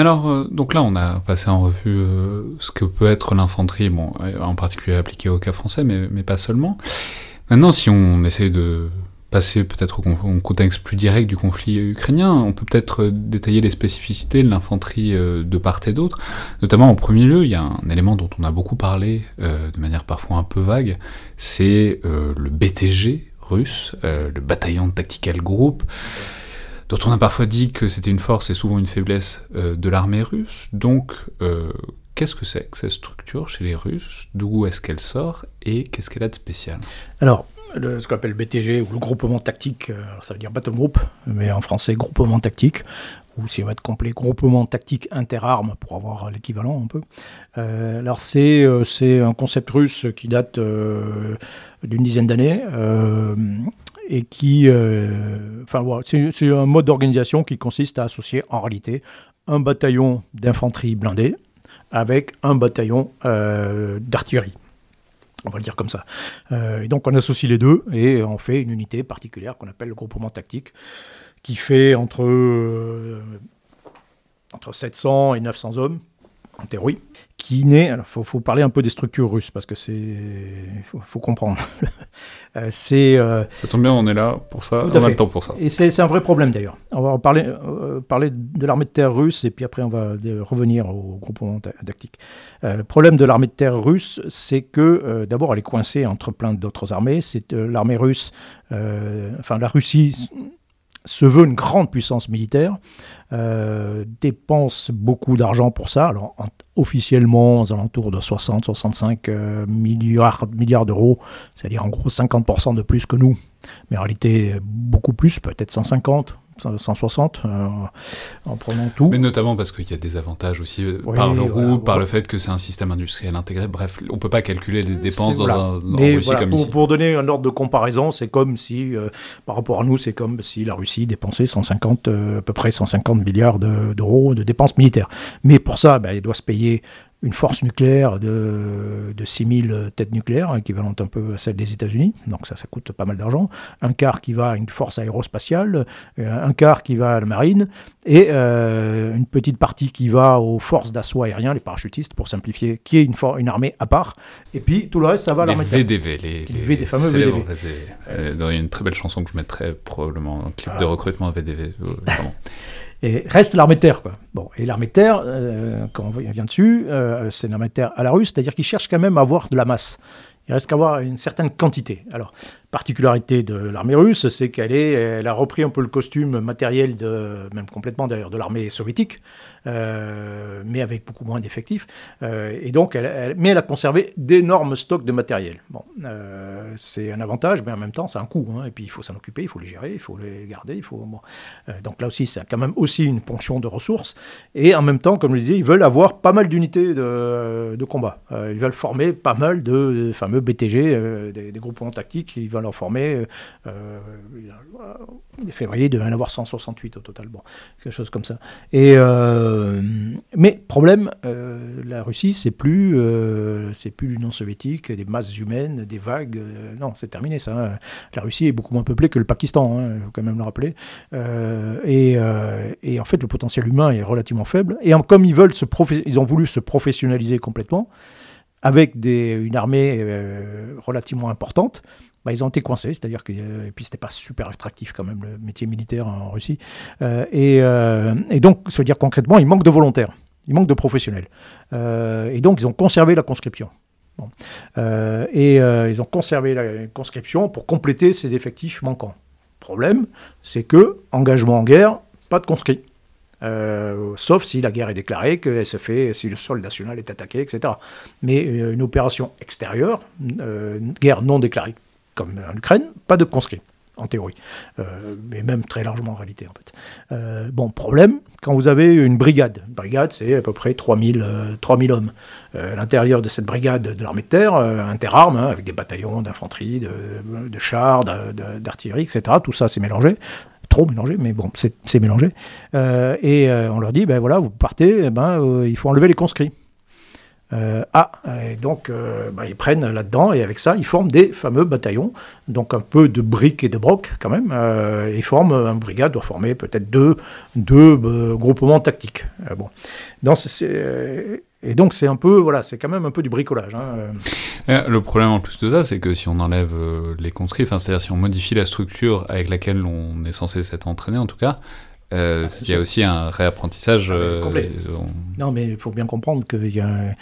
Alors, euh, donc là, on a passé en revue euh, ce que peut être l'infanterie, bon, en particulier appliquée au cas français, mais, mais pas seulement. Maintenant, si on essaie de passer peut-être au, contexte plus direct du conflit ukrainien, on peut peut-être détailler les spécificités de l'infanterie euh, de part et d'autre. Notamment, en premier lieu, il y a un élément dont on a beaucoup parlé, de manière parfois un peu vague, c'est le BTG, russe, euh, le bataillon tactical group, dont on a parfois dit que c'était une force et souvent une faiblesse euh, de l'armée russe. Donc, euh, qu'est-ce que c'est que cette structure chez les Russes? D'où est-ce qu'elle sort et qu'est-ce qu'elle a de spécial? Alors, ce qu'on appelle BTG ou le groupement tactique, ça veut dire battle group, mais en français groupement tactique, ou si on va être complet, groupement tactique interarmes pour avoir l'équivalent un peu. Euh, alors c'est c'est un concept russe qui date d'une dizaine d'années et qui, voilà, c'est un mode d'organisation qui consiste à associer en réalité un bataillon d'infanterie blindée avec un bataillon d'artillerie. On va le dire comme ça. et donc on associe les deux et on fait une unité particulière qu'on appelle le groupement tactique qui fait entre, euh, entre 700 et 900 hommes, en théorie, qui naît. Alors, il faut, parler un peu des structures russes, parce que c'est. Il faut, comprendre. Euh, c'est. Euh, ça tombe bien, on est là pour ça, on a le temps pour ça. Et c'est un vrai problème d'ailleurs. On va parler, parler de l'armée de terre russe, et puis après, on va revenir au groupement tactique. le problème de l'armée de terre russe, c'est que d'abord, elle est coincée entre plein d'autres armées. C'est l'armée russe. enfin, la Russie se veut une grande puissance militaire, euh, dépense beaucoup d'argent pour ça. Alors, officiellement, aux alentours de 60-65 euh, milliards, milliards d'euros, c'est-à-dire en gros 50% de plus que nous, mais en réalité beaucoup plus, peut-être 150, 160 euh, en prenant tout. Mais notamment parce qu'il y a des avantages aussi euh, par le roue, par le fait que c'est un système industriel intégré. Bref, on peut pas calculer les dépenses dans un Mais Russie comme pour, ici. Pour donner un ordre de comparaison, c'est comme si, euh, par rapport à nous, c'est comme si la Russie dépensait 150, à peu près 150 milliards d'euros de, dépenses militaires. Mais pour ça, ben, elle doit se payer une force nucléaire de, de 6000 têtes nucléaires, équivalente un peu à celle des États-Unis, donc ça, ça coûte pas mal d'argent, un quart qui va à une force aérospatiale, euh, un quart qui va à la marine, et euh, une petite partie qui va aux forces d'assaut aérien, les parachutistes, pour simplifier, qui est une, une armée à part, et puis tout le reste, ça va à l'armée Les VDV, les, les, les, fameux VDV. Euh, il y a une très belle chanson que je mettrais probablement, un clip de ah. recrutement VDV, vraiment. Et reste l'armée terre. Quoi. Bon, et l'armée terre, euh, quand on vient dessus, euh, c'est l'armée de terre à la russe, c'est-à-dire qu'il cherche quand même à avoir de la masse. Il reste qu'à avoir une certaine quantité. Alors, particularité de l'armée russe, c'est qu'elle elle a repris un peu le costume matériel, même complètement d'ailleurs, de l'armée soviétique. Euh, mais avec beaucoup moins d'effectifs. Euh, mais elle a conservé d'énormes stocks de matériel. Bon, euh, c'est un avantage, mais en même temps, c'est un coût. Hein. et puis, il faut s'en occuper, il faut les gérer, il faut les garder. Il faut, donc là aussi, c'est quand même aussi une ponction de ressources. Et en même temps, comme je disais, ils veulent avoir pas mal d'unités de, combat. ils veulent former pas mal de, fameux BTG, des, groupements tactiques. En former. février, il devait en avoir 168 au total. Bon, quelque chose comme ça. Et euh, mais problème, euh, la Russie, c'est plus, euh, c'est plus l'Union soviétique, des masses humaines, des vagues. non, c'est terminé ça. Hein. La Russie est beaucoup moins peuplée que le Pakistan, il hein, faut quand même le rappeler. Et, et, en fait, le potentiel humain est relativement faible. Et comme ils veulent se ils ont voulu se professionnaliser complètement avec des, une armée relativement importante. Bah, ils ont été coincés, c'est-à-dire que euh, et puis c'était pas super attractif quand même le métier militaire en Russie. Euh, et, euh, et, donc, veut dire concrètement, il manque de volontaires, il manque de professionnels. et donc, ils ont conservé la conscription. et ils ont conservé la conscription pour compléter ces effectifs manquants. Problème, c'est que engagement en guerre, pas de conscrits. sauf si la guerre est déclarée, que se fait, si le sol national est attaqué, etc. Mais une opération extérieure, guerre non déclarée, comme en Ukraine, pas de conscrits, en théorie, euh, mais même très largement en réalité. En fait. Euh, bon, problème, quand vous avez une brigade, brigade c'est à peu près 3000, 3000 euh, hommes. l'intérieur de cette brigade de l'armée de terre, interarmes, hein, avec des bataillons d'infanterie, de, de, chars, d'artillerie, etc. Tout ça c'est mélangé trop mélangé, mais bon, c'est mélangé. et on leur dit, ben voilà, vous partez, eh ben, il faut enlever les conscrits. Euh, ah, et donc euh, bah, ils prennent là-dedans et avec ça ils forment des fameux bataillons, donc un peu de briques et de brocs quand même. Euh, ils forment, un brigade doit former peut-être deux, deux groupements tactiques. bon. et donc c'est un peu, voilà, c'est quand même un peu du bricolage. Hein. Le problème en plus de ça, c'est que si on enlève les conscrits, c'est-à-dire si on modifie la structure avec laquelle on est censé s'être entraîné en tout cas, euh, ah, il y a aussi un réapprentissage. Ah, euh, non, mais il faut bien comprendre qu'il y a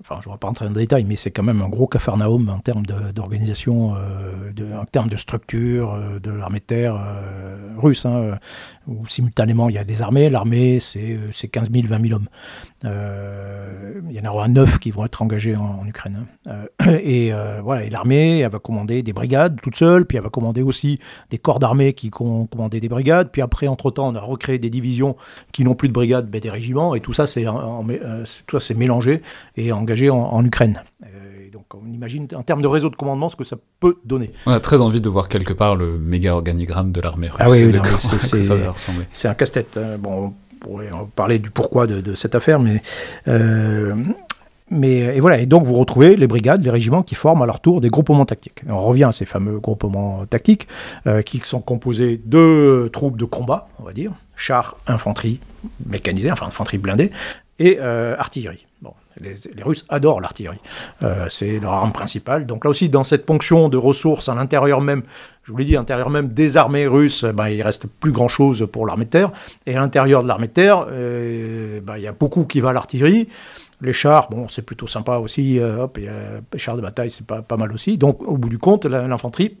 enfin je ne vais pas rentrer dans le détail, mais c'est quand même un gros cafarnaum en termes d'organisation, euh, en termes de structure euh, de l'armée de terre russe, hein, où simultanément il y a des armées, l'armée c'est 15 000, 20 000 hommes. Il y en aura 9 qui vont être engagés en, Ukraine. Hein. et voilà, et l'armée, elle va commander des brigades toute seule, puis elle va commander aussi des corps d'armée qui vont commander des brigades, puis après, entre-temps, on a recréé des divisions qui n'ont plus de brigades, mais des régiments, et tout ça c'est mélangé et engagé en, Ukraine. Euh, donc on imagine en termes de réseau de commandement ce que ça peut donner. On a très envie de voir quelque part le méga organigramme de l'armée russe. Ah oui, c'est un casse-tête. Hein. Bon, pourrait parler du pourquoi de, cette affaire, mais euh, mais et voilà, et donc vous retrouvez les brigades, les régiments qui forment à leur tour des groupements tactiques. on revient à ces fameux groupements tactiques euh, qui sont composés de troupes de combat, on va dire, chars, infanterie mécanisée, enfin infanterie blindée, et artillerie. Bon, les, Russes adorent l'artillerie. Euh, c'est leur arme principale. Donc là aussi, dans cette ponction de ressources à l'intérieur même, je vous l'ai dit, à l'intérieur même des armées russes, ben, il reste plus grand-chose pour l'armée de terre. Et à l'intérieur de l'armée de terre, euh, ben, il y a beaucoup qui va à l'artillerie. Les chars, bon, c'est plutôt sympa aussi. Euh, hop, les chars de bataille, c'est pas, pas mal aussi. Donc, au bout du compte, l'infanterie,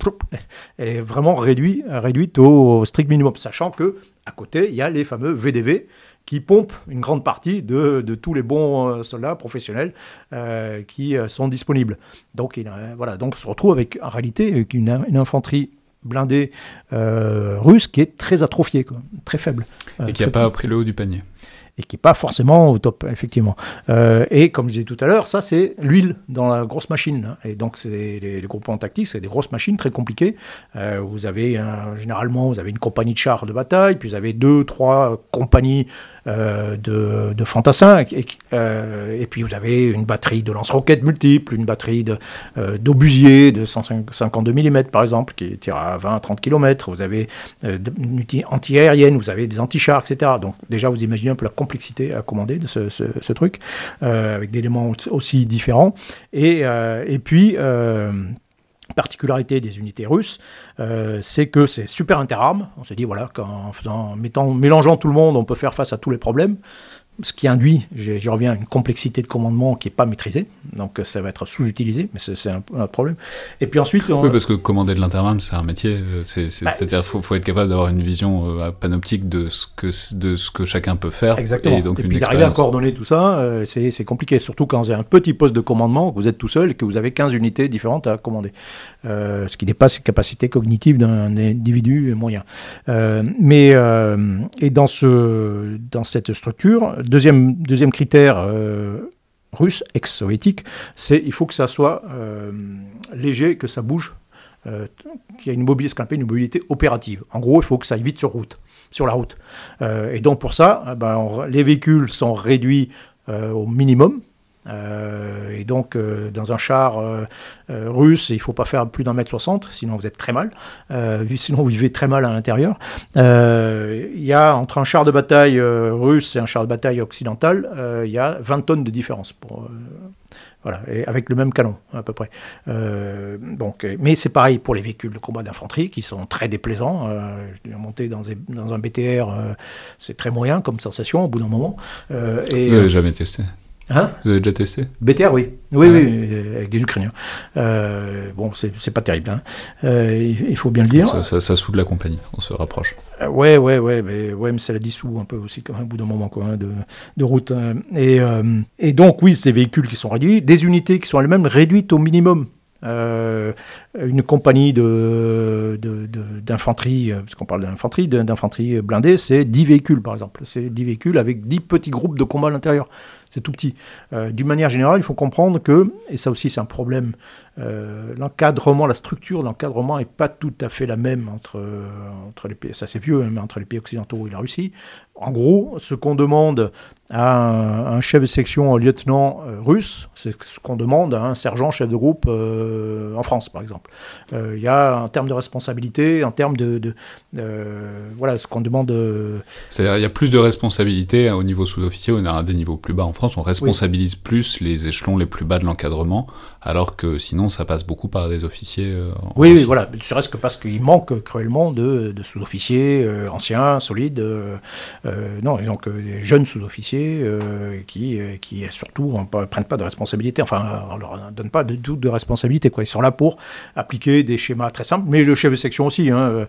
elle est vraiment réduite, réduite au strict minimum, sachant que à côté, il y a les fameux VDV, qui pompe une grande partie de, tous les bons euh, soldats professionnels euh, qui euh, sont disponibles. Donc, il, voilà, donc on se retrouve avec en réalité une, une infanterie blindée russe qui est très atrophiée, très faible. Et qui n'a pas pris le haut du panier et qui n'est pas forcément au top, effectivement. Euh, et comme je disais tout à l'heure, ça c'est l'huile dans la grosse machine. Hein. Et donc c'est les, groupements tactiques, c'est des grosses machines très compliquées. Euh, vous avez généralement vous avez une compagnie de chars de bataille, puis vous avez deux, trois compagnies de, fantassins. Et, puis vous avez une batterie de lance-roquettes multiples, une batterie d'obusiers de, 152 mm par exemple, qui tire à 20-30 km. Vous avez une anti-aérienne, vous avez des anti-chars, etc. Donc déjà, vous imaginez un peu la complexité à commander de ce, truc, avec des éléments aussi différents. Et, et puis, particularité des unités russes, euh, c'est que c'est super interarmes. On se dit, voilà, qu'en mélangeant tout le monde, on peut faire face à tous les problèmes ce qui induit, j'y reviens, une complexité de commandement qui n'est pas maîtrisée. Donc ça va être sous-utilisé, mais c'est un, un, problème. Et puis ensuite. Oui, parce que commander de l'intervalle, c'est un métier. Euh, bah, c'est-à-dire qu'il faut, être capable d'avoir une vision euh, panoptique de ce, que, de ce que chacun peut faire. Exactement. Et, donc et puis d'arriver à coordonner tout ça, euh, c'est compliqué. Surtout quand vous avez un petit poste de commandement, que vous êtes tout seul et que vous avez 15 unités différentes à commander. ce qui dépasse les capacités cognitives d'un individu moyen. mais et dans, ce, dans cette structure, Deuxième, deuxième critère euh, russe, ex-soviétique, c'est il faut que ça soit euh, léger, que ça bouge, euh, qu'il y ait une mobilité, ce une mobilité opérative. En gros, il faut que ça aille vite sur route, sur la route. et donc pour ça, eh ben, les véhicules sont réduits au minimum, euh, et donc, euh, dans un char euh, russe, il ne faut pas faire plus d'un mètre soixante, sinon vous êtes très mal. sinon, vous vivez très mal à l'intérieur. Il y a entre un char de bataille russe et un char de bataille occidental, il y a 20 tonnes de différence. Pour, voilà, et avec le même canon, à peu près. donc, mais c'est pareil pour les véhicules de combat d'infanterie, qui sont très déplaisants. monter dans, dans, un BTR, c'est très moyen comme sensation au bout d'un moment. et, Vous n'avez jamais testé? Hein Vous avez déjà testé? BTR, oui. Oui, oui, avec des Ukrainiens. Euh, bon, c'est pas terrible, hein. euh, il, faut bien le dire. Ça, ça, soude la compagnie, on se rapproche. Euh, ouais, ouais, ouais, mais, ouais, mais ça la dissout un peu aussi, quand même, au bout d'un moment, quoi, hein, de, de, route. Hein. Et, et donc, oui, ces véhicules qui sont réduits, des unités qui sont elles-mêmes réduites au minimum. Euh, une compagnie d'infanterie, de, de, parce qu'on parle d'infanterie, d'infanterie blindée, c'est 10 véhicules par exemple. C'est 10 véhicules avec 10 petits groupes de combat à l'intérieur c'est tout petit. Euh, d'une manière générale, il faut comprendre que, et ça aussi c'est un problème, euh, l'encadrement, la structure de l'encadrement n'est pas tout à fait la même entre, entre les pays, ça c'est vieux, hein, mais entre les pays occidentaux et la Russie. En gros, ce qu'on demande à un, chef de section, un lieutenant euh, russe, c'est ce qu'on demande à un sergent chef de groupe en France, par exemple. Il y a en termes de responsabilité, en termes de, voilà, ce qu'on demande. C'est-à-dire il y a plus de responsabilité au niveau sous-officier, on a des niveaux plus bas en France, on responsabilise plus les échelons les plus bas de l'encadrement, alors que sinon ça passe beaucoup par des officiers. Euh, oui, oui, voilà, ne serait-ce que parce qu'il manque cruellement de, sous-officiers euh, anciens, solides, euh, non, ils ont que des jeunes sous-officiers qui, qui surtout ne prennent pas de responsabilité, enfin, on leur donne pas de tout de responsabilité, quoi. Ils sont là pour appliquer des schémas très simples, mais le chef de section aussi. Hein,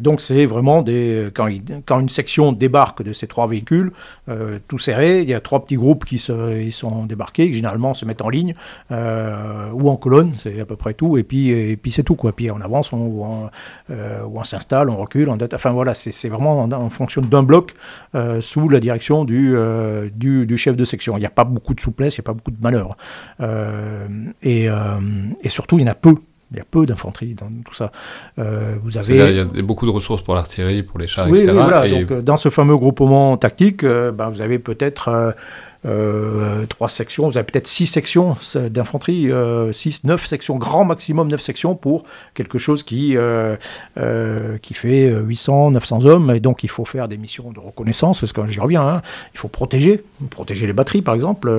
donc c'est vraiment des quand, quand, une section débarque de ces trois véhicules, tout serré, il y a trois petits groupes qui se, ils sont débarqués, qui généralement se mettent en ligne euh, ou en colonne, c'est à peu près tout, et puis, et puis c'est tout. Quoi. Puis on avance, on, ou on, euh, on s'installe, on recule, on enfin voilà, c'est vraiment en, fonction d'un bloc euh, sous la direction du, du, du, chef de section. Il n'y a pas beaucoup de souplesse, il n'y a pas beaucoup de malheur. Et, et, surtout, il y en a peu il y a peu d'infanterie dans tout ça. vous avez... il y a beaucoup de ressources pour l'artillerie, pour les chars, etc. Oui, voilà. Donc, dans ce fameux groupement tactique, ben, vous avez peut-être euh, trois sections, vous avez peut-être six sections d'infanterie, euh, six, neuf sections, grand maximum neuf sections pour quelque chose qui, euh, qui fait 800, 900 hommes, et donc il faut faire des missions de reconnaissance, parce que j'y reviens, hein. il faut protéger, protéger les batteries par exemple,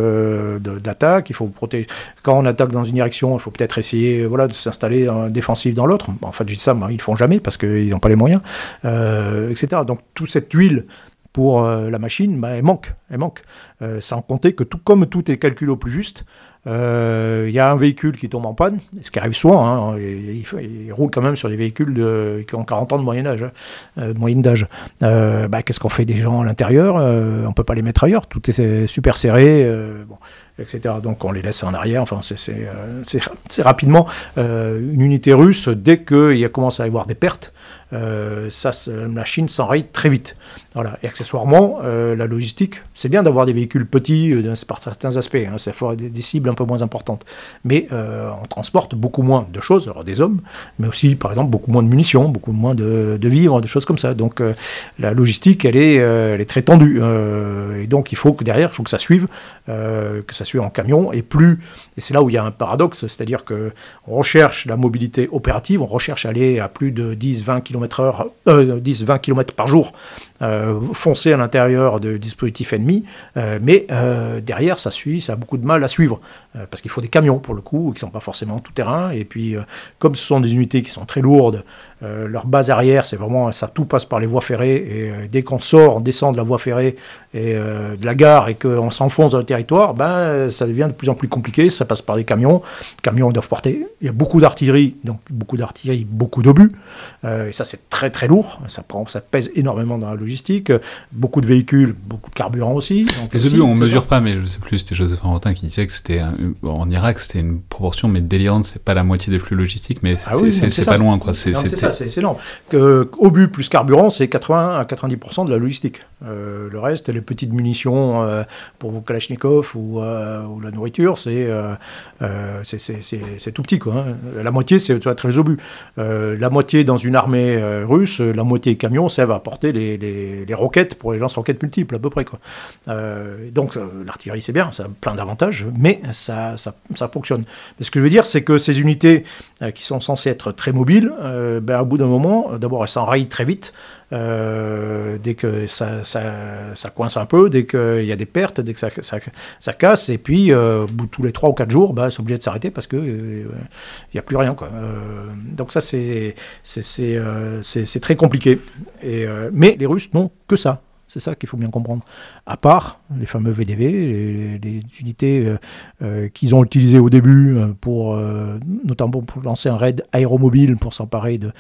d'attaque, il faut protéger, quand on attaque dans une direction, il faut peut-être essayer voilà, de s'installer en défensif dans l'autre, en fait je dis ça, ils ne font jamais parce qu'ils n'ont pas les moyens, etc. Donc toute cette huile pour euh, la machine, bah, elle manque. Elle manque. Euh, sans compter que tout, comme tout est calculé au plus juste, euh, il y a un véhicule qui tombe en panne, ce qui arrive souvent, hein, il, roule quand même sur des véhicules qui ont 40 ans âge. de moyenne d'âge. Bah, qu'est-ce qu'on fait des gens à l'intérieur On ne peut pas les mettre ailleurs, tout est super serré, bon, etc. Donc on les laisse en arrière, enfin c'est rapidement une unité russe, dès qu'il commence à y avoir des pertes, ça, la Chine s'enraye très vite. Voilà. Et accessoirement, la logistique, c'est bien d'avoir des véhicules petits par certains aspects, hein, c'est des, des, cibles un peu moins importantes. Mais on transporte beaucoup moins de choses, alors des hommes, mais aussi par exemple beaucoup moins de munitions, beaucoup moins de, de vivres, des choses comme ça. Donc la logistique, elle est, très tendue. et donc il faut que derrière, il faut que ça suive, que ça suive en camion, et plus, et c'est là où il y a un paradoxe, c'est-à-dire qu'on recherche la mobilité opérative, on recherche aller à plus de 10-20 km, 10, 20 km par jour euh, foncer à l'intérieur de dispositifs ennemis, euh, mais euh, derrière, ça suit, ça a beaucoup de mal à suivre, parce qu'il faut des camions pour le coup, qui ne sont pas forcément tout terrain, et puis comme ce sont des unités qui sont très lourdes, leur base arrière, c'est vraiment, ça tout passe par les voies ferrées, et dès qu'on sort, on descend de la voie ferrée et de la gare, et qu'on s'enfonce dans le territoire, ben, ça devient de plus en plus compliqué, ça passe par des camions, camions doivent porter, il y a beaucoup d'artillerie, donc beaucoup d'artillerie, beaucoup d'obus, et ça c'est très très lourd, ça, prend, ça pèse énormément dans la logique beaucoup de véhicules, beaucoup de carburant aussi. les obus, on ne mesure pas, mais je ne sais plus, c'était Joseph Arentin qui disait que c'était en Irak, c'était une proportion mais délirante, c'est pas la moitié des flux logistiques, mais ah c'est pas loin. quoi. C'est c'est énorme. Que, obus plus carburant, c'est 80 à 90% de la logistique. Euh, le reste, les petites munitions euh, pour vos Kalachnikov ou, euh, ou la nourriture, c'est tout petit. Quoi, hein. La moitié, c'est très les obus. la moitié dans une armée russe, la moitié camion, ça va apporter les les, roquettes pour les lance-roquettes multiples à peu près. Quoi. Donc l'artillerie c'est bien, ça a plein d'avantages, mais ça, ça, fonctionne. Mais ce que je veux dire, c'est que ces unités qui sont censées être très mobiles, ben, au bout d'un moment, d'abord elles s'enrayent très vite. Dès que ça, ça, coince un peu, dès qu'il y a des pertes, dès que ça, ça, casse, et puis de tous les 3 ou 4 jours, bah, c'est obligé de s'arrêter parce qu'il n'y a plus rien. Quoi. donc ça, c'est très compliqué. Et, mais les Russes n'ont que ça. C'est ça qu'il faut bien comprendre. À part les fameux VDV, les, unités euh, euh, qu'ils ont utilisées au début, euh, pour, notamment pour lancer un raid aéromobile pour s'emparer de,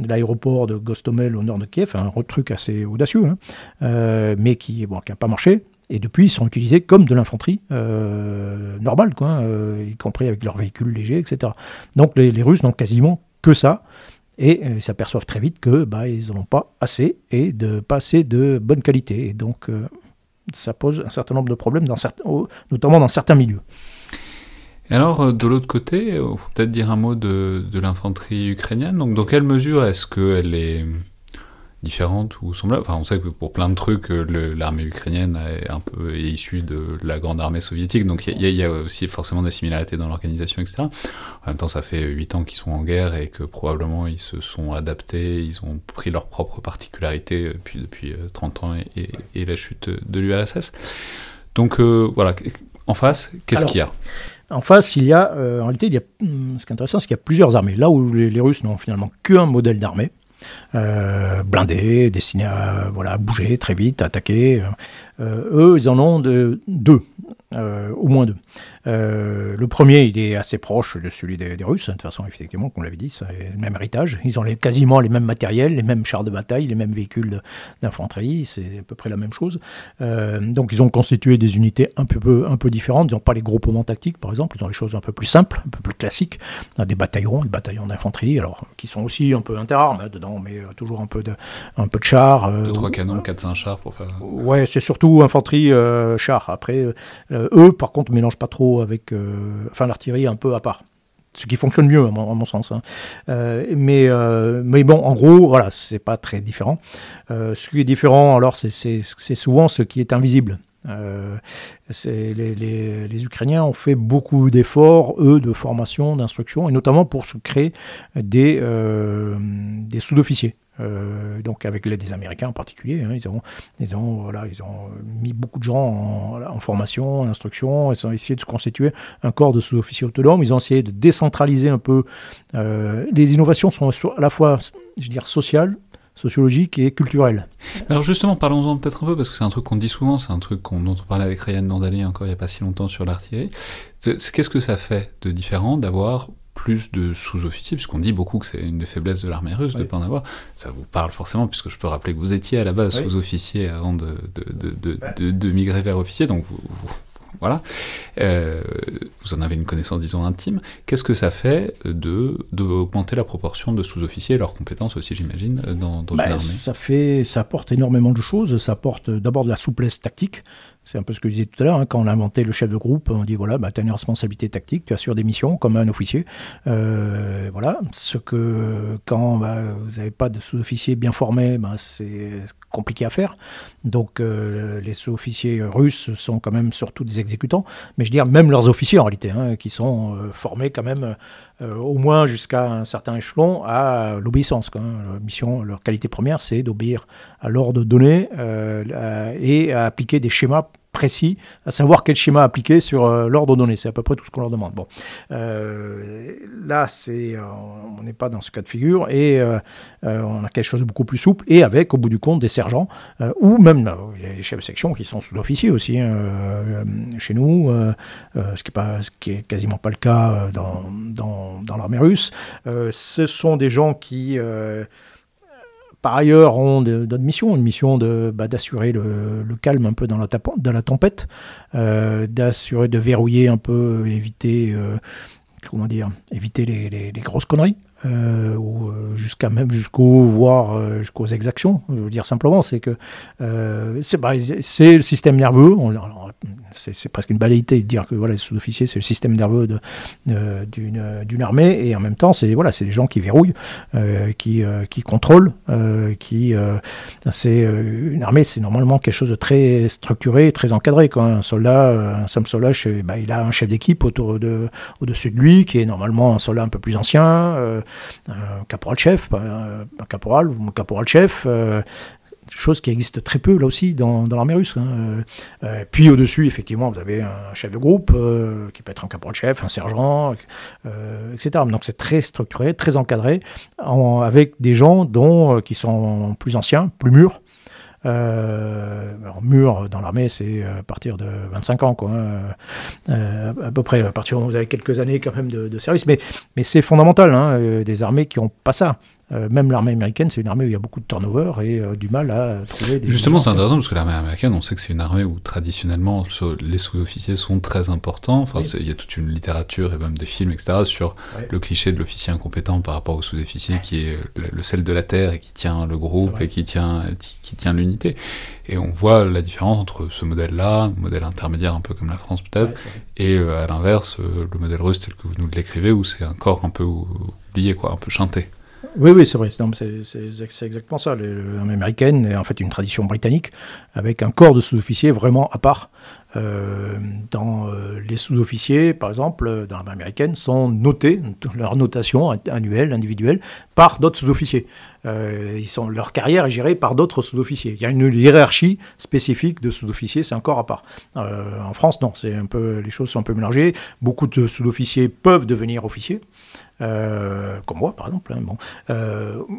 l'aéroport de Gostomel au nord de Kiev, un truc assez audacieux, hein, mais qui n'a bon, pas marché. Et depuis, ils sont utilisés comme de l'infanterie normale, quoi, y compris avec leurs véhicules légers, etc. Donc les Russes n'ont quasiment que ça et euh, ils s'aperçoivent très vite que bah, ils n'en ont pas assez et de pas assez de bonne qualité. Et donc euh, ça pose un certain nombre de problèmes, notamment dans certains milieux. Alors, euh, de l'autre côté, il faut peut-être dire un mot de l'infanterie ukrainienne. Donc, dans quelle mesure est-ce qu'elle est différentes ou semblables. Enfin, on sait que pour plein de trucs, euh, l'armée ukrainienne est un peu est issue de la grande armée soviétique, donc il y, a aussi forcément des similarités dans l'organisation, etc. En même temps, ça fait 8 ans qu'ils sont en guerre et que probablement ils se sont adaptés, ils ont pris leurs propres particularités depuis, depuis 30 euh, ans et, la chute de l'URSS. Donc euh, voilà, en face, qu'est-ce qu'il y a? en face, il y a, en réalité, il y a, hmm, ce qui est intéressant, c'est qu'il y a plusieurs armées. Là où les, les Russes n'ont finalement qu'un modèle d'armée, euh, blindés, destinés à, voilà, bouger très vite, attaquer. Euh, eux, ils en ont de, deux, euh, au moins deux. Euh, le premier, il est assez proche de celui des, Russes, de toute façon, effectivement, comme on l'avait dit, c'est le même héritage. Ils ont quasiment les mêmes matériels, les mêmes chars de bataille, les mêmes véhicules d'infanterie, c'est à peu près la même chose. Donc ils ont constitué des unités un peu, un peu différentes, ils n'ont pas les groupements tactiques, par exemple, ils ont les choses un peu plus simples, un peu plus classiques, des bataillons, des bataillons d'infanterie, alors qui sont aussi un peu interarmes hein, dedans, mais euh, toujours un peu de, un peu de chars. Deux, trois canons, 4-5 chars pour faire... Ouais, c'est surtout infanterie, chars. Après, eux, par contre, mélangent pas trop avec euh, enfin l'artillerie un peu à part ce qui fonctionne mieux à mon, sens. Hein. Euh, mais, euh, mais bon, en gros, voilà, c'est pas très différent. ce qui est différent, alors, c'est souvent ce qui est invisible. Les, les, Ukrainiens ont fait beaucoup d'efforts, eux, de formation, d'instruction, et notamment pour se créer des, des sous-officiers. Euh, donc avec l'aide des Américains en particulier, hein, ils, ont, ils, ont, voilà, ils ont mis beaucoup de gens en, formation, en instruction, ils ont essayé de se constituer un corps de sous-officiers autonomes, ils ont essayé de décentraliser un peu. Euh, les innovations sont à la fois, je dire, sociales, sociologiques et culturelles. Alors justement, parlons-en peut-être un peu, parce que c'est un truc qu'on dit souvent, c'est un truc dont on parlait avec Ryan Nandali encore il n'y a pas si longtemps sur l'artillerie. Qu'est-ce que ça fait de différent d'avoir plus de sous-officiers, puisqu'on dit beaucoup que c'est une des faiblesses de l'armée russe de ne pas en avoir. Ça vous parle forcément, puisque je peux rappeler que vous étiez à la base sous-officier avant de, de, de, de, migrer vers officier, donc vous, voilà. vous en avez une connaissance, disons, intime. Qu'est-ce que ça fait de d'augmenter la proportion de sous-officiers et leurs compétences aussi, j'imagine, dans, dans une Bah, armée? ça, fait, ça apporte énormément de choses. Ça apporte d'abord de la souplesse tactique. C'est un peu ce que je disais tout à l'heure, hein, quand on a inventé le chef de groupe, on dit voilà, bah, tu as une responsabilité tactique, tu assures des missions comme un officier. Euh, voilà, ce que quand bah, vous n'avez pas de sous-officiers bien formés, bah, c'est compliqué à faire. Donc euh, les sous-officiers russes sont quand même surtout des exécutants, mais je veux dire même leurs officiers en réalité, hein, qui sont euh, formés quand même au moins jusqu'à un certain échelon à l'obéissance. hein. Leur mission, leur qualité première, c'est d'obéir à l'ordre donné euh, et à appliquer des schémas précis, à savoir quel schéma appliquer sur euh, l'ordre donné. C'est à peu près tout ce qu'on leur demande. Bon, Euh, là, c'est, euh, on n'est pas dans ce cas de figure et on a quelque chose de beaucoup plus souple et avec, au bout du compte, des sergents ou même les chefs de section qui sont sous-officiers aussi hein, chez nous, ce qui est pas, ce qui est quasiment pas le cas dans, dans, dans l'armée russe. Ce sont des gens qui par ailleurs, ont d'autres missions, une mission de, bah, d'assurer le, calme un peu dans la, tempête, euh, d'assurer de verrouiller un peu, éviter, euh, comment dire, éviter les, grosses conneries, euh, ou jusqu'à même jusqu'au voire jusqu'aux exactions. Je veux dire simplement, c'est que euh, c'est, bah, c'est le système nerveux. On- c'est, presque une baléité de dire que voilà, les sous-officiers, c'est le système nerveux de, de- d'une, armée, et en même temps, c'est voilà, les gens qui verrouillent, euh, qui, euh, qui contrôlent, euh, qui euh, c'est euh, une armée, c'est normalement quelque chose de très structuré, très encadré. Un soldat, euh, un simple soldat, bah, il a un chef d'équipe autour de, au-dessus de lui, qui est normalement un soldat un peu plus ancien, euh, un caporal-chef, un caporal ou un caporal-chef. Chose qui existe très peu là aussi dans, l'armée russe. hein. Euh, euh, puis au-dessus, effectivement, vous avez un chef de groupe euh, qui peut être un caporal-chef, un sergent, etc. Donc c'est très structuré, très encadré, en- avec des gens dont, qui sont plus anciens, plus mûrs. Alors, mûr dans l'armée, c'est à partir de 25 ans, quoi, hein. À peu près, à partir vous avez quelques années quand même de, service. Mais, c'est fondamental, hein, des armées qui n'ont pas ça. Euh, même l'armée américaine, c'est une armée où il y a beaucoup de turnover et euh, du mal à trouver des. Justement, c'est intéressant parce que l'armée américaine, on sait que c'est une armée où traditionnellement les sous-officiers sont très importants. Enfin, Oui. il y a toute une littérature et même des films, etc., sur le cliché de l'officier incompétent par rapport au sous-officier qui est le, le sel de la terre et qui tient le groupe et qui tient, qui, qui tient l'unité. Et on voit la différence entre ce modèle-là, un modèle intermédiaire un peu comme la France peut-être, et euh, à l'inverse, le modèle russe tel que vous nous l'écrivez, où c'est encore un peu oublié, quoi, un peu chanté. Oui, oui, c'est vrai. C'est exactement ça. L'armée américaine est en fait une tradition britannique avec un corps de sous-officiers vraiment à part. Euh, dans euh, les sous-officiers, par exemple, euh, dans l'armée américaine, sont notés, leur notation annuelle, individuelle, par d'autres sous-officiers. Ils sont, leur carrière est gérée par d'autres sous-officiers. Il y a une hiérarchie spécifique de sous-officiers, c'est un corps à part. En France, non, c'est un peu, les choses sont un peu mélangées. Beaucoup de sous-officiers peuvent devenir officiers. Comme moi par exemple. hein, bon.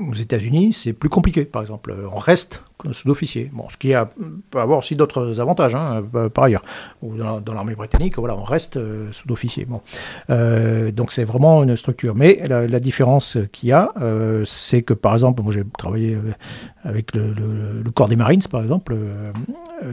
Aux États-Unis, c'est plus compliqué, par exemple. On reste sous-officier. Bon, ce qui a, peut avoir aussi d'autres avantages, hein, euh, par ailleurs. Ou dans, l'armée britannique, voilà, on reste euh, sous-officier. Bon. Euh, donc c'est vraiment une structure. Mais la, différence qu'il y a, c'est que par exemple, moi j'ai travaillé avec le, le- corps des Marines, par exemple,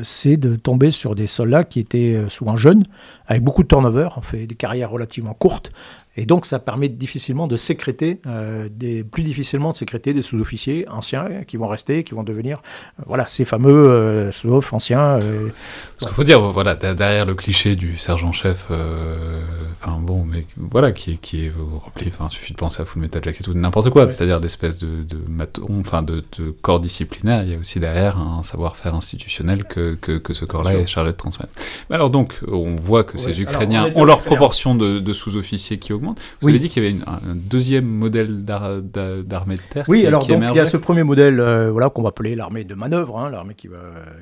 c'est de tomber sur des soldats qui étaient souvent jeunes, avec beaucoup de turnover, on fait des carrières relativement courtes, et donc, ça permet difficilement de sécréter, euh, des, plus difficilement de sécréter des sous-officiers anciens qui vont rester, qui vont devenir, euh, voilà, ces fameux euh, sous-off anciens. euh, Parce qu'il faut dire, voilà, de- derrière le cliché du sergent-chef, euh, enfin bon, mais voilà, qui est, qui est rempli, enfin, suffit de penser à Full Metal Jacket ou n'importe quoi, Ouais. c'est-à-dire l'espèce de, de maton, enfin, de, de corps disciplinaire, il y a aussi derrière un savoir-faire institutionnel que, que, que ce corps-là est chargé de transmettre. Mais alors donc, on voit que Ouais, ces alors, Ukrainiens on est ont leur proportion de, de sous-officiers qui augmente. Vous Oui. avez dit qu'il y avait une- un, deuxième modèle d'ar- d'a- d'armée de terre Oui, qui, alors qui donc, il y a ce premier modèle euh, voilà, qu'on va appeler l'armée de manœuvre, hein, l'armée qui va,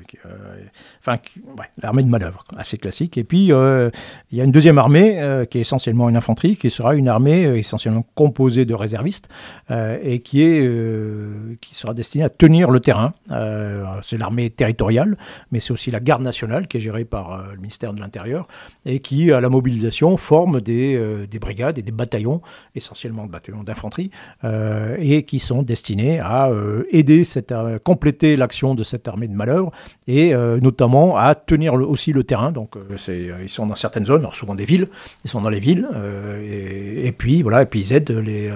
qui va- enfin, ouais, l'armée de manœuvre, assez classique. Et puis, euh, il y a une deuxième armée euh, qui est essentiellement une infanterie, qui sera une armée euh, essentiellement composée de réservistes euh, et qui, est, euh, qui sera destinée à tenir le terrain. Euh, c'est l'armée territoriale, mais c'est aussi la garde nationale qui est gérée par euh, le ministère de l'Intérieur et qui, à la mobilisation, forme des, euh, des brigades et des bataillons, essentiellement bataillons d'infanterie, et qui sont destinés à aider, cette, compléter l'action de cette armée de malheur, et notamment à tenir aussi le terrain. Donc, ils sont dans certaines zones, souvent des villes, ils sont dans les villes, et, puis voilà, et puis ils aident les,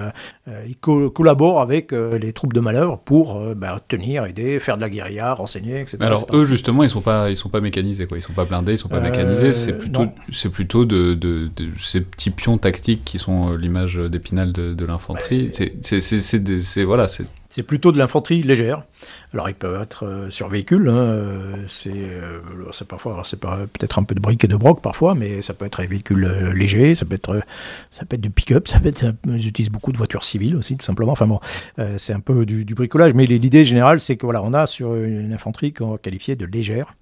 ils collaborent avec les troupes de malheur pour bah, tenir, aider, faire de la guérilla, renseigner, etc. Alors eux justement, ils sont pas, ils sont pas mécanisés quoi, ils sont pas blindés, ils sont pas mécanisés. C'est plutôt, c'est plutôt de, de, ces petits pions tactiques qui sont l'image d'épinal de, de l'infanterie. c'est voilà, c'est c'est plutôt de l'infanterie légère. Alors, ils peuvent être euh, sur véhicule. Hein, euh, c'est euh, parfois, c'est peut-être un peu de briques et de broc parfois, mais ça peut être un véhicule léger, ça peut être, ça peut être du pick-up, ça peut être. Ils utilisent beaucoup de voitures civiles aussi, tout simplement. Enfin bon, c'est un peu du, bricolage, mais l'idée générale, c'est que voilà, on a sur une infanterie qu'on va qualifier de légère.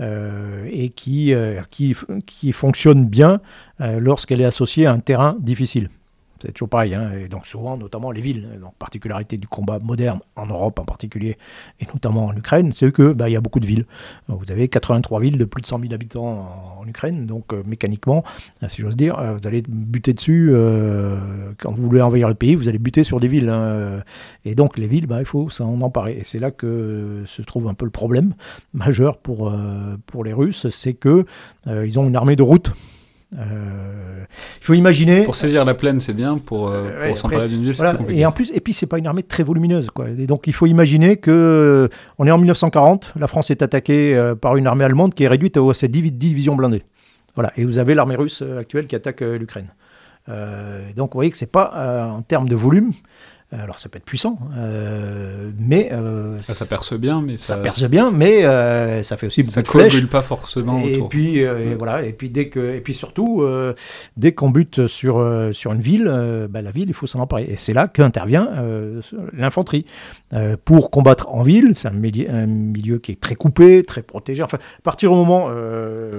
et qui, qui, fonctionne bien lorsqu'elle est associée à un terrain difficile. C'est toujours pareil. Hein, et donc souvent, notamment les villes, donc particularité du combat moderne en Europe en particulier, et notamment en Ukraine, c'est que bah, il y a beaucoup de villes. Vous avez 83 villes de plus de 100 000 habitants en, Ukraine, donc euh, mécaniquement, euh, si j'ose dire, euh, vous allez buter dessus, quand vous voulez envahir le pays, vous allez buter sur des villes. Hein, et donc les villes, bah, il faut s'en emparer. Et c'est là que se trouve un peu le problème majeur pour, pour les Russes, c'est que ils ont une armée de route. Euh, il faut imaginer. Pour saisir la plaine, c'est bien. Pour, euh, s'emparer d'une ville, c'est Et en plus, et puis c'est pas une armée très volumineuse, quoi. Et donc il faut imaginer que euh, on est en 1940, la France est attaquée par une armée allemande qui est réduite à ses 10 divisions blindées. Voilà. Et vous avez l'armée russe actuelle qui attaque l'Ukraine. donc vous voyez que c'est pas en termes de volume, euh, alors ça peut être puissant, euh, mais euh, ça, perce bien, mais ça, perce bien, mais ça fait aussi beaucoup ça de flèches. pas forcément et autour. Puis et voilà, et puis dès que, et puis surtout dès qu'on bute sur sur une ville, bah, la ville il faut s'en emparer. Et c'est là qu'intervient l'infanterie pour combattre en ville. C'est un, un, milieu qui est très coupé, très protégé. Enfin, à partir du moment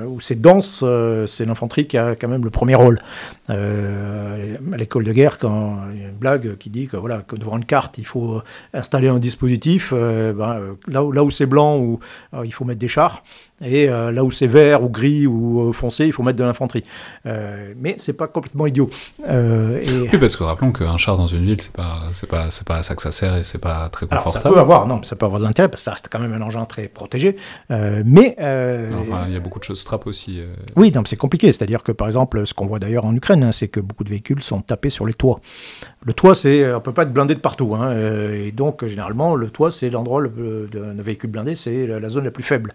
où c'est dense, c'est l'infanterie qui a quand même le premier rôle. à l'école de guerre, quand il y a une blague qui dit que voilà que devant une carte, il faut installer un dispositif. Euh, ben, euh, là, où, là où c'est blanc, où, euh, il faut mettre des chars. Et euh, là où c'est vert ou gris ou euh, foncé, il faut mettre de l'infanterie. Euh, mais c'est pas complètement idiot. Euh, et... Oui, parce que rappelons qu'un char dans une ville, c'est pas, c'est pas, c'est pas à ça que ça sert et c'est pas très confortable. Alors, ça peut avoir, non, ça peut avoir de l'intérêt parce que ça reste quand même un engin très protégé. mais enfin, il y a beaucoup de choses strap aussi. Oui, donc c'est compliqué. C'est-à-dire que par exemple, ce qu'on voit d'ailleurs en Ukraine, hein, c'est que beaucoup de véhicules sont tapés sur les toits. Le toit, c'est, on peut pas être blindé de partout. Hein, et donc généralement, le toit, c'est l'endroit d'un véhicule blindé, c'est la, zone la plus faible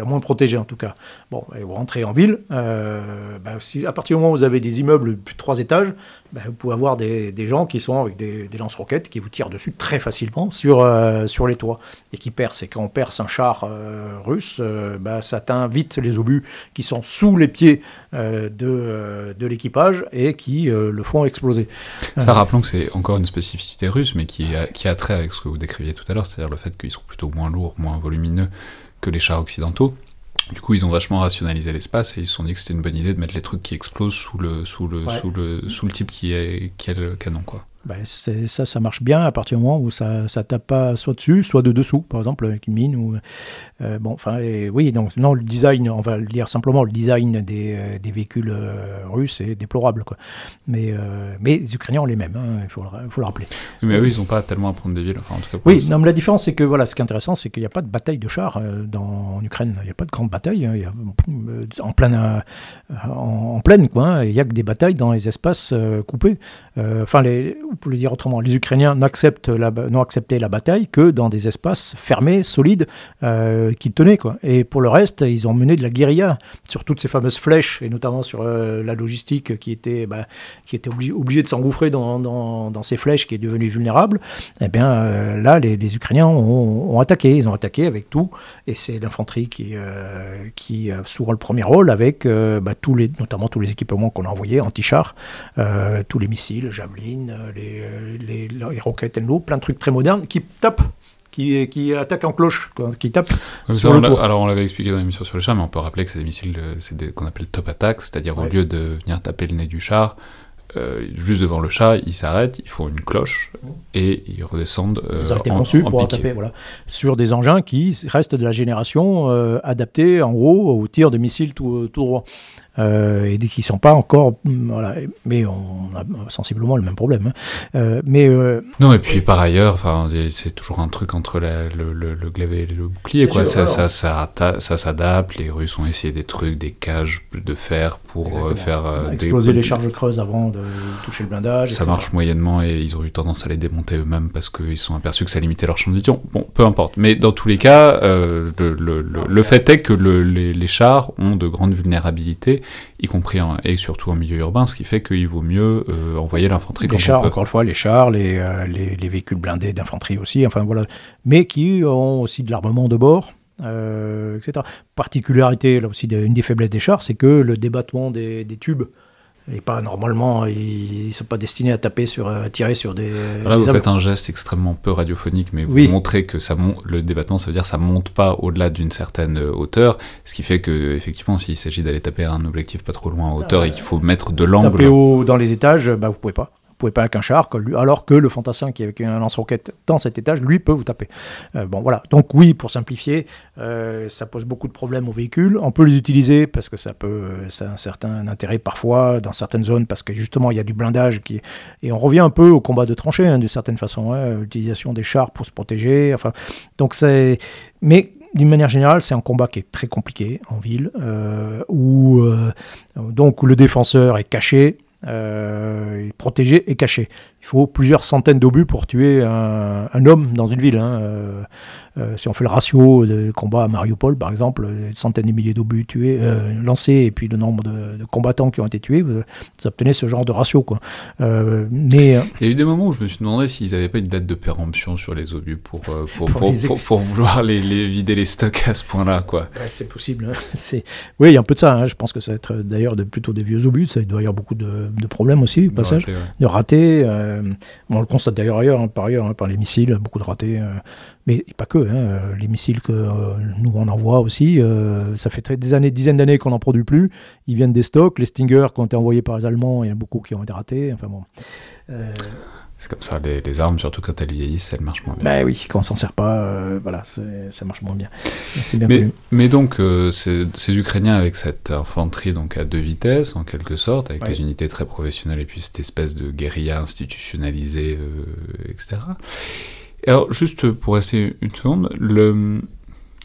la moins protégée en tout cas. Bon, et vous rentrez en ville, euh, bah, si, à partir du moment où vous avez des immeubles de plus de trois étages, bah, vous pouvez avoir des, gens qui sont avec des, lance-roquettes qui vous tirent dessus très facilement sur, euh, sur les toits et qui percent. Et quand on perce un char euh, russe, bah, ça atteint vite les obus qui sont sous les pieds de, de l'équipage et qui le font exploser. Ça, rappelons que c'est encore une spécificité russe, mais qui a, qui a trait avec ce que vous décriviez tout à l'heure, c'est-à-dire le fait qu'ils sont plutôt moins lourds, moins volumineux que les chars occidentaux. Du coup, ils ont vachement rationalisé l'espace et ils se sont dit que c'était une bonne idée de mettre les trucs qui explosent sous le, sous le, sous le, sous le type qui, est, qui a le canon, quoi. Ben, ça, ça marche bien à partir du moment où ça, ça tape pas soit dessus, soit de dessous, par exemple avec une mine. Ou, euh, bon, enfin, oui, donc non, le design, on va le dire simplement, le design des, euh, des véhicules euh, russes est déplorable, quoi. Mais, mais les Ukrainiens ont les mêmes, hein, il faut, le, faut le rappeler. mais eux, ils n'ont pas tellement à prendre des villes, enfin, en tout cas. Oui, non, mais la différence, c'est que voilà, ce qui est intéressant, c'est qu'il n'y a pas de bataille de chars dans, en Ukraine. Il n'y a pas de grande bataille. Hein, il y a, en pleine, en, en, pleine, quoi. Hein, il n'y a que des batailles dans les espaces coupés. Enfin, les pour le dire autrement, les Ukrainiens n'ont accepté la bataille que dans des espaces fermés, solides, euh, qui tenaient. Quoi. Et pour le reste, ils ont mené de la guérilla sur toutes ces fameuses flèches, et notamment sur euh, la logistique qui était, bah, qui était obligée de s'engouffrer dans, dans, ces flèches qui est devenue vulnérable. Eh bien euh, là, les, Ukrainiens ont, attaqué, ils ont attaqué avec tout, et c'est l'infanterie qui, qui souvent le premier rôle avec bah, notamment tous les équipements qu'on a envoyés, anti-chars, tous les missiles, Javelin, les les, les, roquettes l'eau, plein de trucs très modernes qui tapent qui, qui attaquent en cloche, qui sur le alors on l'avait expliqué dans l'émission sur le char, mais on peut rappeler que c'est des missiles c'est qu'on appelle top attack, c'est-à-dire au lieu de venir taper le nez du char, euh, juste devant le char, ils s'arrêtent, ils font une cloche et ils redescendent. Euh, ils ont été conçus pour taper, voilà, sur des engins qui restent de la génération euh, adaptés en gros au tir de missiles tout, tout droit. Euh, et qui ne sont pas encore. Voilà, mais on a sensiblement le même problème. Hein. Euh, mais, euh, non, et puis par ailleurs, c'est toujours un truc entre le, le, le, glaive et le bouclier. Quoi. ça, ça, ça, ça, s'adapte. Les Russes ont essayé des trucs, des cages de fer pour faire. Exploser les charges creuses avant de toucher le blindage. Ça marche moyennement et ils ont eu tendance à les démonter eux-mêmes parce qu'ils se sont aperçus que ça limitait leur champ de vision. Bon, peu importe. Mais dans tous les cas, le, fait est que les, les chars ont de grandes vulnérabilités y compris et surtout en milieu urbain, ce qui fait qu'il vaut mieux euh, envoyer l'infanterie les chars, encore une fois, les chars, les, euh, les, véhicules blindés d'infanterie aussi, enfin voilà, mais qui ont aussi de l'armement de bord. Euh, etc. Particularité, là aussi, une des faiblesses des chars, c'est que le débattement des, des tubes et pas normalement, ils ne sont pas destinés à taper sur, à tirer sur des. Là, vous faites un geste extrêmement peu radiophonique, mais vous montrez que ça le débattement, ça veut dire que ça monte pas au-delà d'une certaine hauteur, ce qui fait que effectivement, s'il s'agit d'aller taper un objectif pas trop loin en hauteur et qu'il faut mettre de l'angle. Taper haut dans les étages, bah vous pouvez pas pouvez pas avec un char, alors que le fantassin qui est avec un lance-roquette dans cet étage, lui, peut vous taper. Euh, bon, voilà. Donc oui, pour simplifier, euh, ça pose beaucoup de problèmes aux véhicules. On peut les utiliser parce que ça peut, ça a un certain intérêt parfois dans certaines zones parce que justement il y a du blindage et on revient un peu au combat de tranchées hein, d'une certaine façon, hein, l'utilisation des chars pour se protéger. Enfin, donc c'est, mais d'une manière générale, c'est un combat qui est très compliqué en ville, euh, où donc où le défenseur est caché, euh, protégé et caché. Il faut plusieurs centaines d'obus pour tuer un, homme dans une ville. Hein. Euh, euh, si on fait le ratio de combat à Mariupol, par exemple, des centaines de milliers d'obus tués, euh, lancés, et puis le nombre de, combattants qui ont été tués, vous, obtenez ce genre de ratio. Quoi. Euh, mais, Il y a eu des moments où je me suis demandé s'ils n'avaient pas une date de péremption sur les obus pour, pour, pour, pour, vouloir les, vider les stocks à ce point-là. quoi. c'est possible. Hein. Oui, il y a un peu de ça. Hein. Je pense que ça va être d'ailleurs de, plutôt des vieux obus. Ça doit y avoir beaucoup de, problèmes aussi, au passage, de ratés. On le constate d'ailleurs ailleurs, hein, par ailleurs, par les missiles, beaucoup de ratés. Mais pas que, hein, les missiles que euh, nous on envoie aussi, euh, ça fait des années, dizaines d'années qu'on n'en produit plus. Ils viennent des stocks, les Stinger qui ont été envoyés par les Allemands, il y en a beaucoup qui ont été ratés. Enfin bon. Euh, c'est comme ça, les, armes, surtout quand elles vieillissent, elles marchent moins bien. Ben oui, quand on s'en sert pas, voilà, ça marche moins bien. mais, mais, donc, ces, Ukrainiens avec cette infanterie donc à deux vitesses, en quelque sorte, avec des unités très professionnelles et puis cette espèce de guérilla institutionnalisée, etc. Alors, juste pour rester une seconde, le...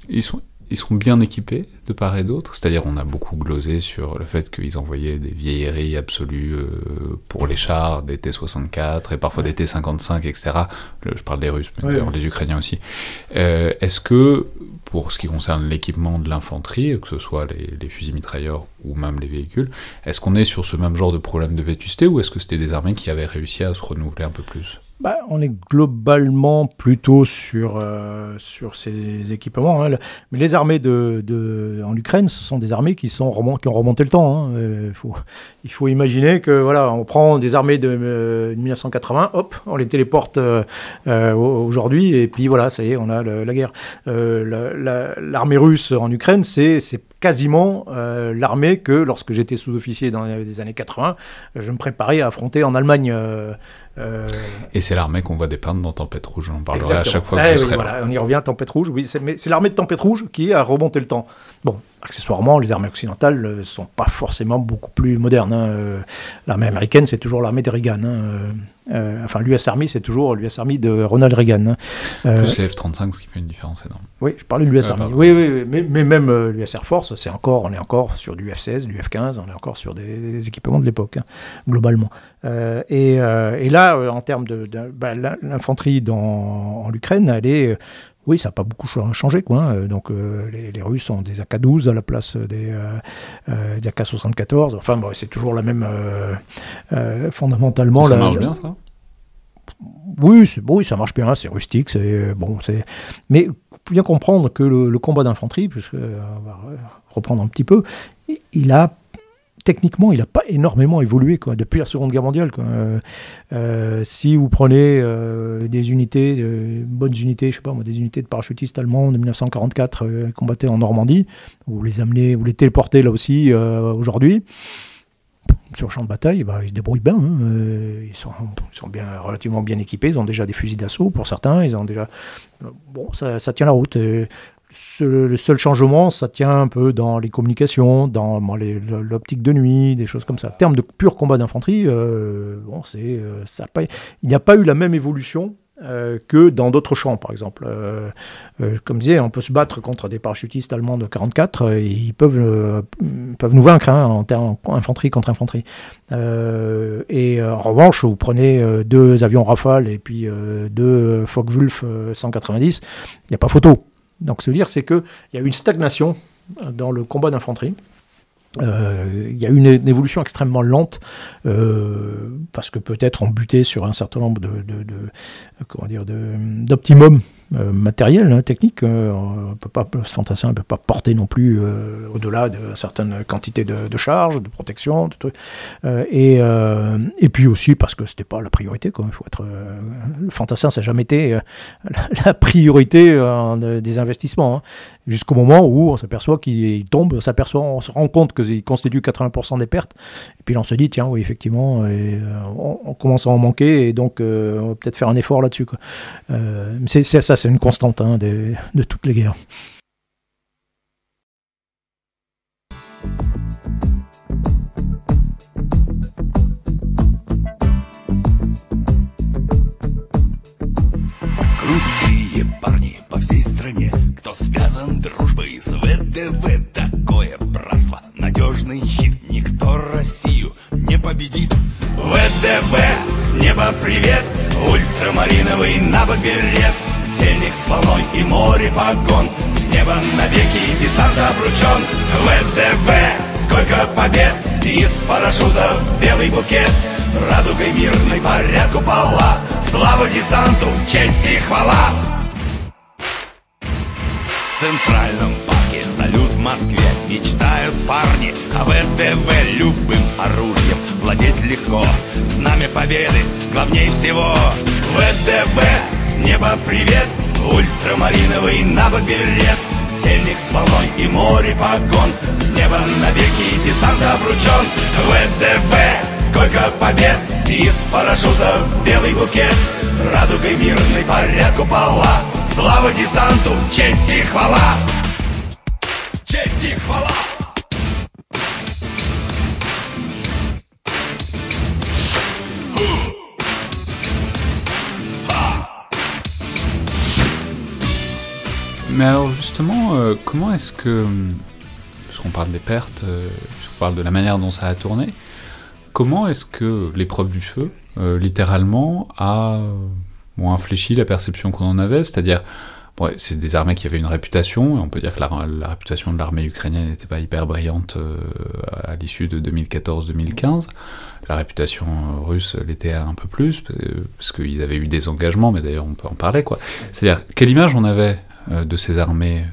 ils, sont, ils sont bien équipés de part et d'autre, c'est-à-dire on a beaucoup glosé sur le fait qu'ils envoyaient des vieilleries absolues euh, pour les chars, des T-64 et parfois des T-55, etc. je parle des Russes, mais d'ailleurs les Ukrainiens aussi. Euh, est-ce que, pour ce qui concerne l'équipement de l'infanterie, que ce soit les, les, fusils mitrailleurs ou même les véhicules, est-ce qu'on est sur ce même genre de problème de vétusté ou est-ce que c'était des armées qui avaient réussi à se renouveler un peu plus? Bah, on est globalement plutôt sur, euh, sur ces équipements. Hein. Mais les armées de, en Ukraine, ce sont des armées qui, sont qui ont remonté le temps. Hein. Euh, il faut imaginer que voilà, on prend des armées de 1980, euh, hop, on les téléporte aujourd'hui, et puis voilà, ça y est, on a la guerre. L'armée russe en Ukraine, c'est quasiment l'armée que lorsque j'étais sous-officier dans les années 80, je me préparais à affronter en Allemagne. Et c'est l'armée qu'on voit dépeindre dans Tempête Rouge. On parlera à chaque fois que eh voilà, On y revient, Tempête Rouge. Oui, c'est l'armée de Tempête Rouge qui a remonté le temps. Bon, accessoirement, les armées occidentales ne sont pas forcément beaucoup plus modernes. Hein. Euh, l'armée américaine, c'est toujours l'armée de Reagan. Hein. Euh, euh, enfin, l'US Army, c'est toujours l'US Army de Ronald Reagan. Hein. Plus les F-35, ce qui fait une différence énorme. Oui, je parlais de l'US Army. Oui, oui, mais, mais même l'US Air Force, c'est encore, on est encore sur du F-16, du F-15, on est encore sur des, équipements de l'époque, globalement. Et, et, là, en termes de, bah, l'infanterie en Ukraine, elle est oui, ça n'a pas beaucoup changé. Quoi, hein. Donc euh, les, Russes ont des AK-12 à la place des, euh, euh, AK-74. Enfin, c'est toujours la même. fondamentalement. Ça marche bien, ça? Oui, oui, ça marche bien, c'est rustique, c'est bon, c'est. Mais bien comprendre que le, le combat d'infanterie, puisque on va reprendre un petit peu, il a techniquement, il n'a pas énormément évolué quoi, depuis la Seconde Guerre mondiale. Euh, euh, si vous prenez euh, des unités, bonnes unités, je sais pas moi, des unités de parachutistes allemands de 1944 qui combattaient en Normandie, vous les amenez, vous les téléportez là aussi aujourd'hui, sur le champ de bataille, bah, ils se débrouillent bien. Hein. ils, sont, bien, relativement bien équipés. Ils ont déjà des fusils d'assaut pour certains. Ils ont déjà. Bon, ça tient la route le seul changement, ça tient un peu dans les communications, dans l'optique de nuit, des choses comme ça. En termes de pur combat d'infanterie, euh, c'est, euh, il n'y a pas eu la même évolution euh, que dans d'autres champs, par exemple. Comme je disais, on peut se battre contre des parachutistes allemands de 44 et ils peuvent, peuvent nous vaincre hein, en termes infanterie contre infanterie. et en revanche, vous prenez deux avions Rafale et puis deux Focke-Wulf 190, il n'y a pas photo. Donc, veux dire, c'est qu'il y a une stagnation dans le combat d'infanterie. Euh, il y a eu une, évolution extrêmement lente euh, parce que peut-être on butait sur un certain nombre de, d'optimum euh, matériel, hein, technique. on peut pas, ce fantassin ne peut pas porter non plus au-delà de certaines quantités de, de charges, de protection, de trucs. et, et puis aussi parce que c'était pas la priorité. Quoi. Faut être, le fantassin, ça n'a jamais été la, priorité des investissements. Hein jusqu'au moment où on s'aperçoit qu'il tombe, on s'aperçoit, on se rend compte qu'il constitue 80% des pertes, et puis là on se dit, tiens, oui, effectivement, et, euh, on, commence à en manquer, et donc euh, on va peut-être faire un effort là-dessus. Euh, c'est, ça, c'est une constante hein, de, de toutes les guerres. по всей стране Кто связан дружбой с ВДВ Такое братство, надежный щит Никто Россию не победит ВДВ, с неба привет Ультрамариновый на берет Денег с волной и море погон. С неба навеки десант обручен. ВДВ, сколько побед. Из парашютов белый букет. Радугой мирной порядку пола Слава десанту, честь и хвала. Центральном парке Салют в Москве Мечтают парни. О ВДВ Любым оружием владеть легко. Знамя победы главней всего. ВДВ с неба привет. Ультрамариновый на берет Тельник с волной и море погон С неба навеки десант обручен. ВДВ сколько побед. Из парашютов белый букет. Радугой мирной порядку пола Слава десанту, честь и хвала Честь и хвала Mais alors justement, euh, comment est-ce que, puisqu'on parle des pertes, euh, puisqu'on parle de la manière dont ça a tourné, comment est-ce que l'épreuve du feu, euh, littéralement, a moins infléchi la perception qu'on en avait, c'est-à-dire c'est des armées qui avaient une réputation, et on peut dire que la, réputation de l'armée ukrainienne n'était pas hyper brillante euh, à l'issue de 2014-2015. La réputation euh, russe l'était un peu plus, parce qu'ils avaient eu des engagements, mais d'ailleurs on peut en parler. quoi. C'est-à-dire, quelle image on avait euh, de ces armées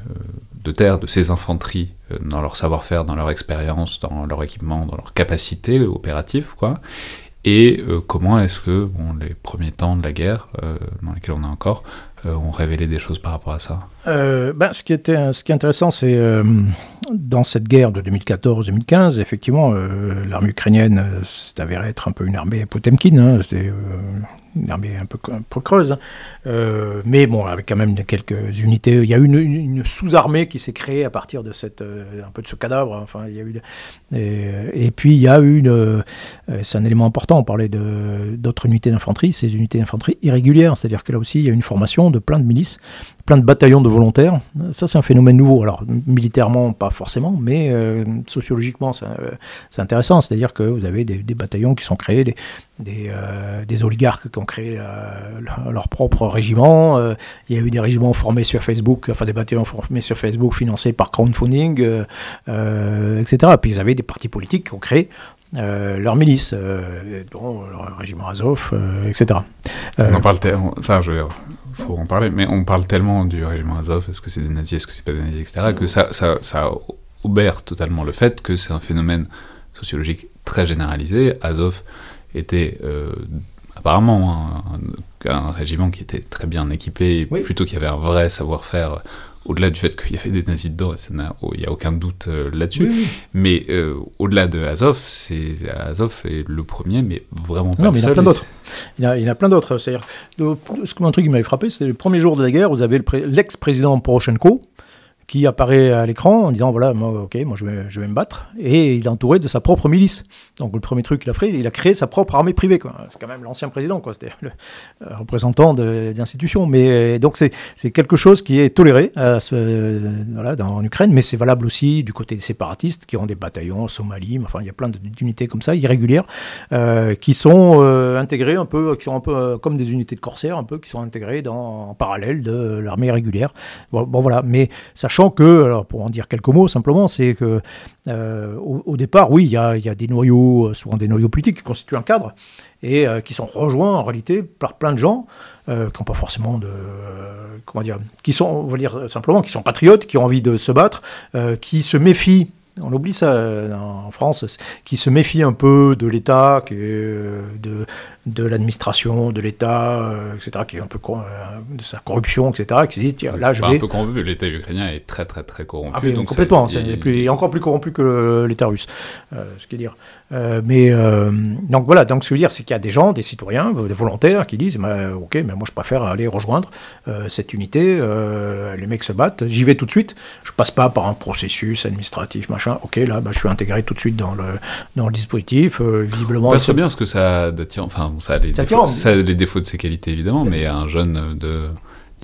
de terre, de ces infanteries, dans leur savoir-faire, dans leur expérience, dans leur équipement, dans leur capacité opérative, quoi, et euh, comment est-ce que bon, les premiers temps de la guerre, euh, dans lesquels on est encore, euh, ont révélé des choses par rapport à ça? Ben, ce, qui était, ce qui est intéressant, c'est dans cette guerre de 2014-2015, effectivement, l'armée ukrainienne s'est avérée être un peu une armée Potemkin. Hein, une armée un peu, creuse, hein. euh, mais bon, avec quand même quelques unités. Il y a eu une, sous-armée qui s'est créée à partir de cette, euh, un peu de ce cadavre. Enfin, il y a eu, et, puis il y a eu une, euh, c'est un élément important. On parlait d'autres unités d'infanterie, ces unités d'infanterie irrégulières, c'est-à-dire que là aussi il y a une formation de plein de milices plein de bataillons de volontaires. Ça, c'est un phénomène nouveau. Alors, militairement, pas forcément, mais euh, sociologiquement, c'est intéressant. C'est-à-dire que vous avez des, bataillons qui sont créés, des, des, euh, oligarques qui ont créé euh, leur propre régiment. il y a eu des régiments formés sur Facebook, enfin des bataillons formés sur Facebook, financés par crowdfunding, etc. Puis vous avez des partis politiques qui ont créé leur milice, dont le régiment Azov, etc. On en parle, enfin, je faut en parler, mais on parle tellement du régiment Azov, est-ce que c'est des nazis, est-ce que c'est pas des nazis, etc., que ça, ça, ça obère totalement le fait que c'est un phénomène sociologique très généralisé. Azov était euh, apparemment un, régiment qui était très bien équipé, plutôt qu'il y avait un vrai savoir-faire au-delà du fait qu'il y avait des nazis dedans, il n'y a aucun doute euh, là-dessus, mais euh, au-delà de Azov, c'est Azov est le premier, mais vraiment pas non, mais Il y en a plein d'autres. Il, y en a plein d'autres. C'est-à-dire, un truc qui m'avait frappé, c'était le premier jour de la guerre, vous avez l'ex-président Poroshenko, qui apparaît à l'écran en disant voilà, moi, ok, moi je vais, je vais me battre. Et il est entouré de sa propre milice. Donc le premier truc qu'il a fait, il a créé sa propre armée privée. C'est quand même l'ancien président, quoi. C'était le euh, représentant des. Mais donc c'est quelque chose qui est toléré ce, voilà, en Ukraine, mais c'est valable aussi du côté des séparatistes qui ont des bataillons, Somalie, enfin il y a plein d'unités comme ça, irrégulières, euh, qui sont euh, intégrées un peu, qui sont un peu comme des unités de corsaires, un peu, qui sont intégrées dans, en parallèle de l'armée régulière. Bon, voilà, mais que, alors pour en dire quelques mots simplement, c'est que euh, au, départ, oui, il y a, y a, des noyaux, euh, souvent des noyaux politiques qui constituent un cadre et euh, qui sont rejoints en réalité par plein de gens qui n'ont pas forcément de comment dire, qui sont, on va dire simplement, qui sont patriotes, qui ont envie de se battre, qui se méfient on oublie ça en France, qui se méfient un peu de l'État, de, de l'administration, de l'État, euh, etc., qui est un peu euh, de sa corruption, etc., qui se disent, tiens, là, je vais... un peu corrompu, l'État ukrainien est très, très, très corrompu. Ah, donc complètement, il... Plus, encore plus corrompu que l'État russe, euh, ce qui est dire. mais, donc voilà, donc ce que je veux dire, c'est qu'il y a des gens, des citoyens, des volontaires, qui disent, bah, ok, mais moi, je préfère aller rejoindre cette unité, les mecs se battent, j'y vais tout de suite, je passe pas par un processus administratif, machin, ok, là, bah, je suis intégré tout de suite dans le, dans le dispositif, visiblement... Pas bien ce que ça... Enfin, ça a les, défauts, les défauts de ses qualités évidemment, mais un jeune de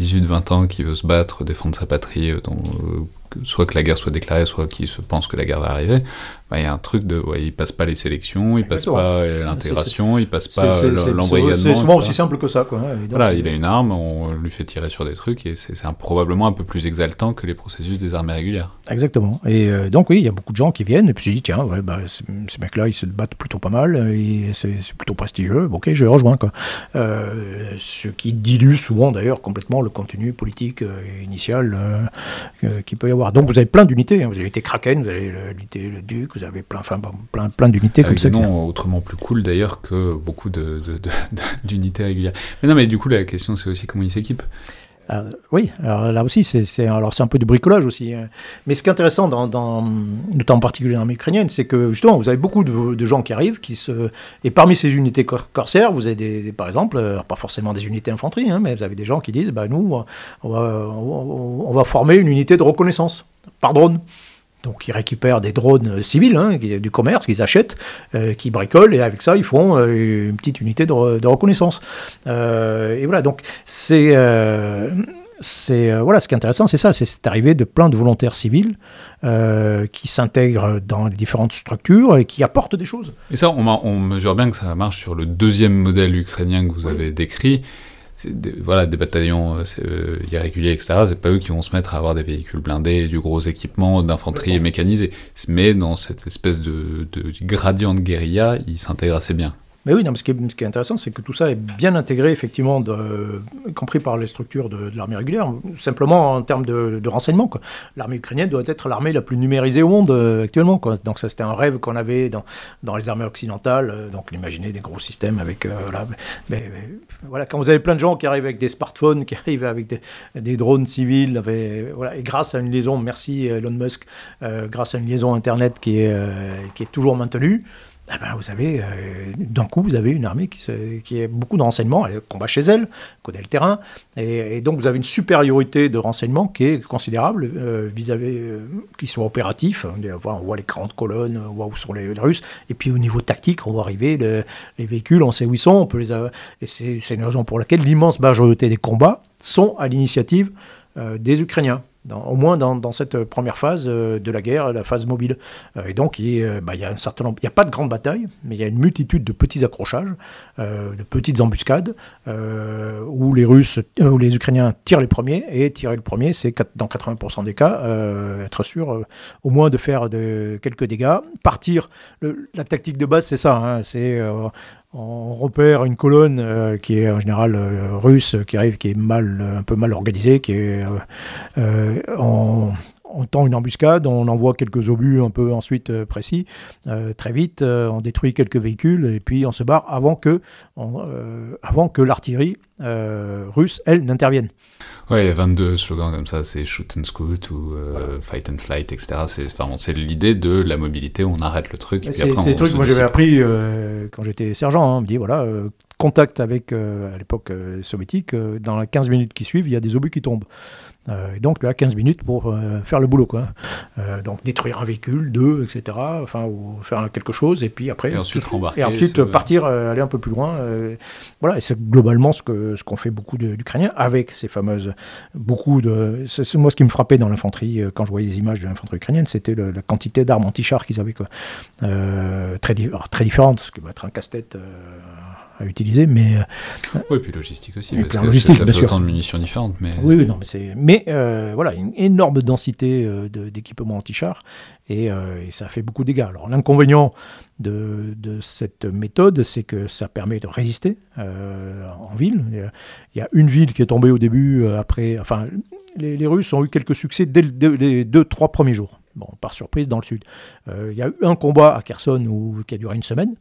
18-20 ans qui veut se battre, défendre sa patrie, euh, euh, soit que la guerre soit déclarée, soit qui se pense que la guerre va arriver, bah, il y a un truc de, ouais, il passe pas les sélections, il passe pas l'intégration, il passe pas l'embrigadement. C'est souvent aussi simple que ça, quoi. voilà, il a une arme, on lui fait tirer sur des trucs, et c'est probablement un peu plus exaltant que les processus des armées régulières. Exactement. Et euh, donc oui, il y a beaucoup de gens qui viennent, et puis je dis, tiens, ouais, bah, ces mecs-là, ils se battent plutôt pas mal, c'est plutôt prestigieux, ok, je les rejoins, quoi. Euh, ce qui dilue souvent, d'ailleurs, complètement le contenu politique euh, initial euh, qu'il peut y avoir. Donc vous avez plein d'unités, hein. vous avez l'unité Kraken, vous avez l'unité le Duc, vous avez plein, enfin, plein, plein d'unités comme ça. Non, autrement plus cool d'ailleurs que beaucoup d'unités régulières. Mais non, mais du coup, la question c'est aussi comment ils s'équipent. oui, alors là aussi, c'est alors c'est un peu du bricolage aussi. Hein. Mais ce qui est intéressant, dans, dans notamment en particulier dans l'armée ukrainienne, c'est que justement, vous avez beaucoup de, gens qui arrivent, qui se et parmi ces unités corsaires, vous avez des, par exemple, pas forcément des unités d'infanterie, hein, mais vous avez des gens qui disent, bah nous, on va, on va former une unité de reconnaissance par drone. Donc ils récupèrent des drones civils, hein, du commerce qu'ils achètent, euh, qui bricolent, et avec ça ils font euh, une petite unité de, reconnaissance. Euh, et voilà, donc c'est... c'est voilà, ce qui est intéressant, c'est ça, c'est cette arrivée de plein de volontaires civils qui s'intègrent dans les différentes structures et qui apportent des choses. Et ça, on, mesure bien que ça marche sur le deuxième modèle ukrainien que vous avez décrit, des, voilà, des bataillons euh, euh, irréguliers, etc., c'est pas eux qui vont se mettre à avoir des véhicules blindés, du gros équipement, d'infanterie mécanisée. Mais dans cette espèce de, de gradient de guérilla, ils s'intègrent assez bien. Mais oui, non, ce, qui est, intéressant, c'est que tout ça est bien intégré, effectivement, de, compris par les structures de, l'armée régulière, simplement en termes de, renseignement. L'armée ukrainienne doit être l'armée la plus numérisée au monde euh, actuellement. Donc ça, c'était un rêve qu'on avait dans, les armées occidentales. Euh, donc imaginez des gros systèmes avec... Euh, voilà, mais, voilà, quand vous avez plein de gens qui arrivent avec des smartphones, qui arrivent avec des, drones civils, voilà, et grâce à une liaison, merci Elon Musk, grâce à une liaison Internet qui est toujours maintenue, eh ben, vous avez, euh, d'un coup, vous avez une armée qui, qui a beaucoup de renseignements, elle combat chez elle, connaît le terrain, et, donc vous avez une supériorité de renseignements qui est considérable euh, vis-à-vis, euh, sont opératifs. On voit les grandes colonnes, on voit où sont les, Russes, et puis au niveau tactique, on voit arriver les véhicules, on sait où ils sont, on peut les et c'est, une raison pour laquelle l'immense majorité des combats sont à l'initiative des Ukrainiens au moins dans, cette première phase euh, de la guerre, la phase mobile. Euh, et donc, il, euh, bah, a un certain nombre, il n'y a pas de grande bataille, mais il y a une multitude de petits accrochages, de petites embuscades, où les Russes, où les Ukrainiens tirent les premiers, et tirer le premier, c'est dans 80% des cas, être sûr au moins de faire de, quelques dégâts. Partir, la tactique de base, c'est ça, hein, c'est on repère une colonne euh, qui est en général euh, russe, qui arrive, qui est mal, un peu mal organisée, qui est euh, en, on tend une embuscade, on envoie quelques obus un peu ensuite précis, très vite, on détruit quelques véhicules et puis on se barre avant que, avant que l'artillerie russe, elle, n'intervienne. Ouais, il y a 22 slogans comme ça, c'est shoot and scoot ou euh, fight and flight, etc. C'est l'idée de la mobilité, on arrête le truc. C'est des trucs que moi j'avais appris euh, quand j'étais sergent. Hein. On me dit, voilà, euh, contact avec, à l'époque soviétique, dans les 15 minutes qui suivent, il y a des obus qui tombent. Euh, et donc, là, 15 minutes pour euh, faire le boulot. Quoi. Euh, donc, détruire un véhicule, deux, etc. Enfin, ou faire quelque chose, et puis après. Et ensuite rembarquer. Et ensuite partir, aller un peu plus loin. voilà, et c'est globalement ce qu'ont ce qu'on fait beaucoup d'Ukrainiens avec ces fameuses. Beaucoup de. C'est moi ce qui me frappait dans l'infanterie, quand je voyais les images de l'infanterie ukrainienne, c'était la quantité d'armes anti-chars qu'ils avaient. Quoi. très, très différentes, ce qui va être un casse-tête à utiliser, mais euh, oui, puis logistique aussi, parce que logistique, ça fait autant de munitions différentes, mais oui, oui non, mais c'est, mais euh, voilà, une énorme densité euh, d'équipements anti-chars et, et, ça fait beaucoup de dégâts. Alors l'inconvénient de, de, cette méthode, c'est que ça permet de résister en ville. Il y a une ville qui est tombée au début, après, enfin, les, les Russes ont eu quelques succès dès, les deux, trois premiers jours. Bon, par surprise dans le sud. il y a eu un combat à Kherson où, qui a duré une semaine.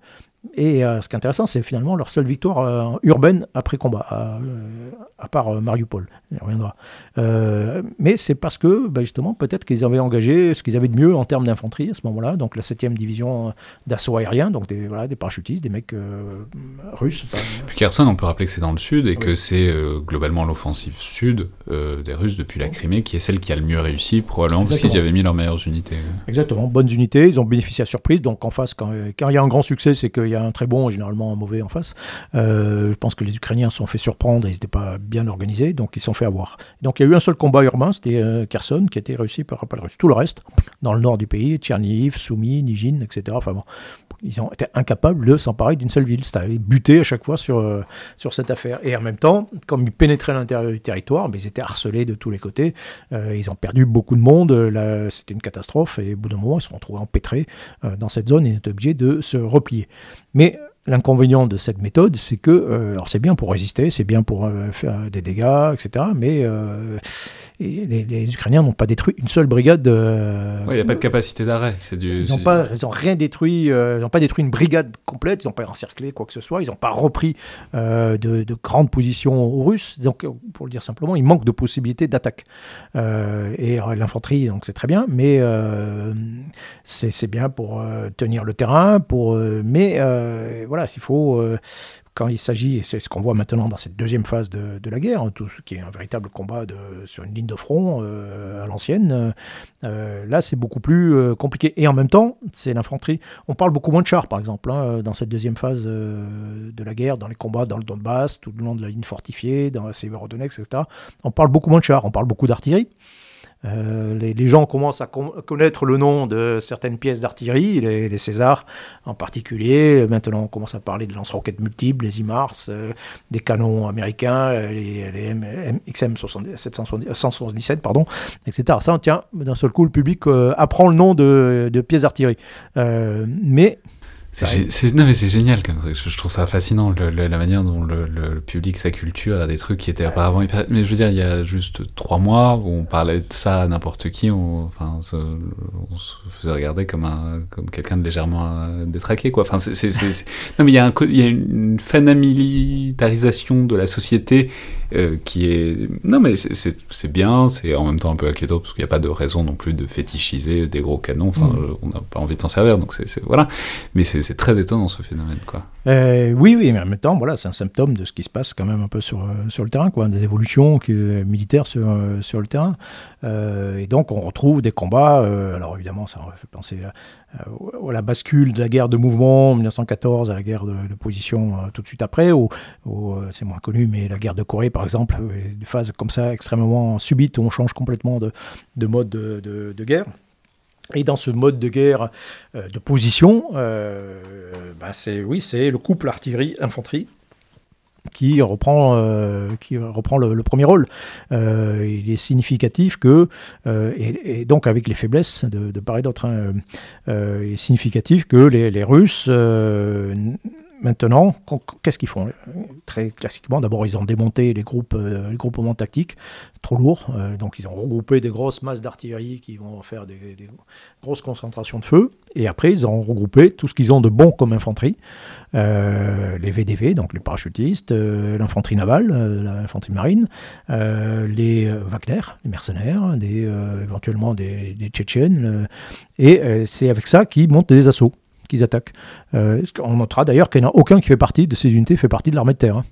Et euh, ce qui est intéressant, c'est finalement leur seule victoire euh, urbaine après combat, à, euh, part Mariupol. Il reviendra. mais c'est parce que, bah, justement, peut-être qu'ils avaient engagé ce qu'ils avaient de mieux en termes d'infanterie à ce moment-là, donc la 7e division d'assaut aérien, donc des, voilà, des parachutistes, des mecs russes. Puis Kherson, on peut rappeler que c'est dans le sud et que c'est globalement l'offensive sud des Russes depuis la Crimée qui est celle qui a le mieux réussi, probablement parce qu'ils avaient mis leurs meilleures unités. Exactement, bonnes unités, ils ont bénéficié à surprise, donc en face, quand, quand il y a un grand succès, c'est qu'il y a un très bon généralement un mauvais en face. Euh, je pense que les Ukrainiens se sont fait surprendre, ils n'étaient pas bien organisés, donc ils se sont fait avoir. Donc il y a eu un seul combat urbain, c'était euh, Kherson, qui a été réussi par les Russes. Tout le reste, dans le nord du pays, Tcherniv, Soumy, Nijin, etc. Enfin bon, ils ont été incapables de s'emparer d'une seule ville. C'était buté à chaque fois sur, euh, sur cette affaire. Et en même temps, comme ils pénétraient l'intérieur du territoire, mais ils étaient harcelés de tous les côtés. ils ont perdu beaucoup de monde. C'était une catastrophe. Et au bout d'un moment, ils se sont retrouvés empêtrés dans cette zone et ils étaient obligés de se replier. Mais L'inconvénient de cette méthode, c'est que, euh, alors c'est bien pour résister, c'est bien pour euh, faire des dégâts, etc. Mais euh, les, Ukrainiens n'ont pas détruit une seule brigade. il n'y a pas de capacité d'arrêt. ils n'ont pas, rien détruit. ils n'ont pas détruit une brigade complète. Ils n'ont pas encerclé quoi que ce soit. Ils n'ont pas repris de, grandes positions aux Russes. Donc, pour le dire simplement, il manque de possibilités d'attaque. et l'infanterie, donc c'est très bien, mais c'est bien pour tenir le terrain, pour mais voilà s'il faut, euh, quand il s'agit, et c'est ce qu'on voit maintenant dans cette deuxième phase de, la guerre, hein, tout ce qui est un véritable combat sur une ligne de front euh, à l'ancienne, euh, là c'est beaucoup plus compliqué. Et en même temps, c'est l'infanterie. On parle beaucoup moins de chars, par exemple, hein, dans cette deuxième phase de la guerre, dans les combats dans le Donbass, tout le long de la ligne fortifiée, dans la Severodonetsk, etc. On parle beaucoup moins de chars, on parle beaucoup d'artillerie. Euh, les, gens commencent à connaître le nom de certaines pièces d'artillerie, les, Césars en particulier. Maintenant, on commence à parler de lance-roquettes multiples, les IMARS, euh, des canons américains, euh, les, XM 177, pardon, etc. Ça, tient, d'un seul coup, le public apprend le nom de, de pièces d'artillerie. mais c'est, non mais c'est génial comme Je, trouve ça fascinant la manière dont le, public, sa culture, a des trucs qui étaient apparemment hyper... Mais je veux dire, il y a juste trois mois où on parlait de ça à n'importe qui, on, enfin, on se faisait regarder comme un comme quelqu'un de légèrement euh, détraqué quoi. Enfin, c'est, non mais il y a un, il y a une fanamilitarisation de la société euh, qui est non mais c'est bien, c'est en même temps un peu inquiétant parce qu'il n'y a pas de raison non plus de fétichiser des gros canons. Enfin, mm. on n'a pas envie de s'en servir, donc c'est voilà. Mais c'est très étonnant ce phénomène. Quoi. Euh, oui, oui, mais en même temps, voilà, c'est un symptôme de ce qui se passe quand même un peu sur, euh, sur le terrain, quoi, des évolutions militaires sur, euh, sur le terrain. Et donc, on retrouve des combats. alors, évidemment, ça fait penser à, la bascule de la guerre de mouvement en 1914 à la guerre de, position tout de suite après, ou, c'est moins connu, mais la guerre de Corée, par exemple, une phase comme ça extrêmement subite où on change complètement de, de mode de, guerre. Et dans ce mode de guerre euh, de position, euh, bah, c'est oui, c'est le couple artillerie-infanterie qui reprend, euh, qui reprend le, premier rôle. il est significatif que, et, donc avec les faiblesses de, part et d'autre, hein, il est significatif que les Russes Maintenant, qu'est-ce qu'ils font? Très classiquement, d'abord, ils ont démonté les groupes, euh, les groupements tactiques trop lourds. Euh, donc, ils ont regroupé des grosses masses d'artillerie qui vont faire des, grosses concentrations de feu. Et après, ils ont regroupé tout ce qu'ils ont de bon comme infanterie euh, les VDV, donc les parachutistes, l'infanterie navale, l'infanterie marine, les Wagner, les mercenaires, éventuellement des Tchétchènes. et c'est avec ça qu'ils montent des assauts qu'ils attaquent. on notera d'ailleurs qu'il n'y en a aucun qui fait partie de ces unités, fait partie de l'armée de terre. Hein.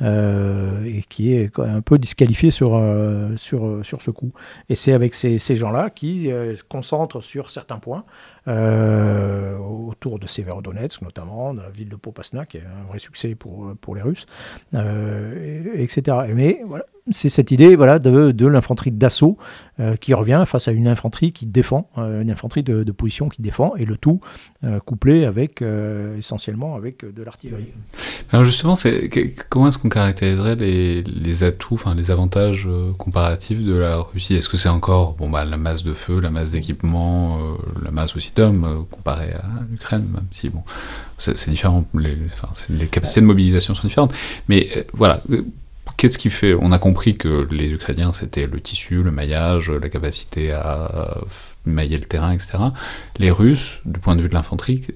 Euh, et qui est un peu disqualifié sur, euh, sur, euh, sur ce coup. Et c'est avec ces, ces gens-là qui se concentrent sur certains points autour de Severodonetsk, notamment, de la ville de Popasna, qui est un vrai succès pour, pour les Russes, etc. Mais voilà, c'est cette idée voilà, de, l'infanterie d'assaut euh, qui revient face à une infanterie qui défend, euh, une infanterie de, position qui défend, et le tout euh, couplé avec essentiellement avec de l'artillerie. Alors justement, comment est-ce qu'on caractériserait les, atouts, enfin les avantages comparatifs de la Russie? Est-ce que c'est encore bon, bah, la masse de feu, la masse d'équipement, la masse aussi d'hommes comparée à l'Ukraine, même si bon, c'est différent, les, les capacités de mobilisation sont différentes, mais voilà Qu'est-ce qui fait On a compris que les Ukrainiens, c'était le tissu, le maillage, la capacité à mailler le terrain, etc. Les Russes, du point de vue de l'infanterie,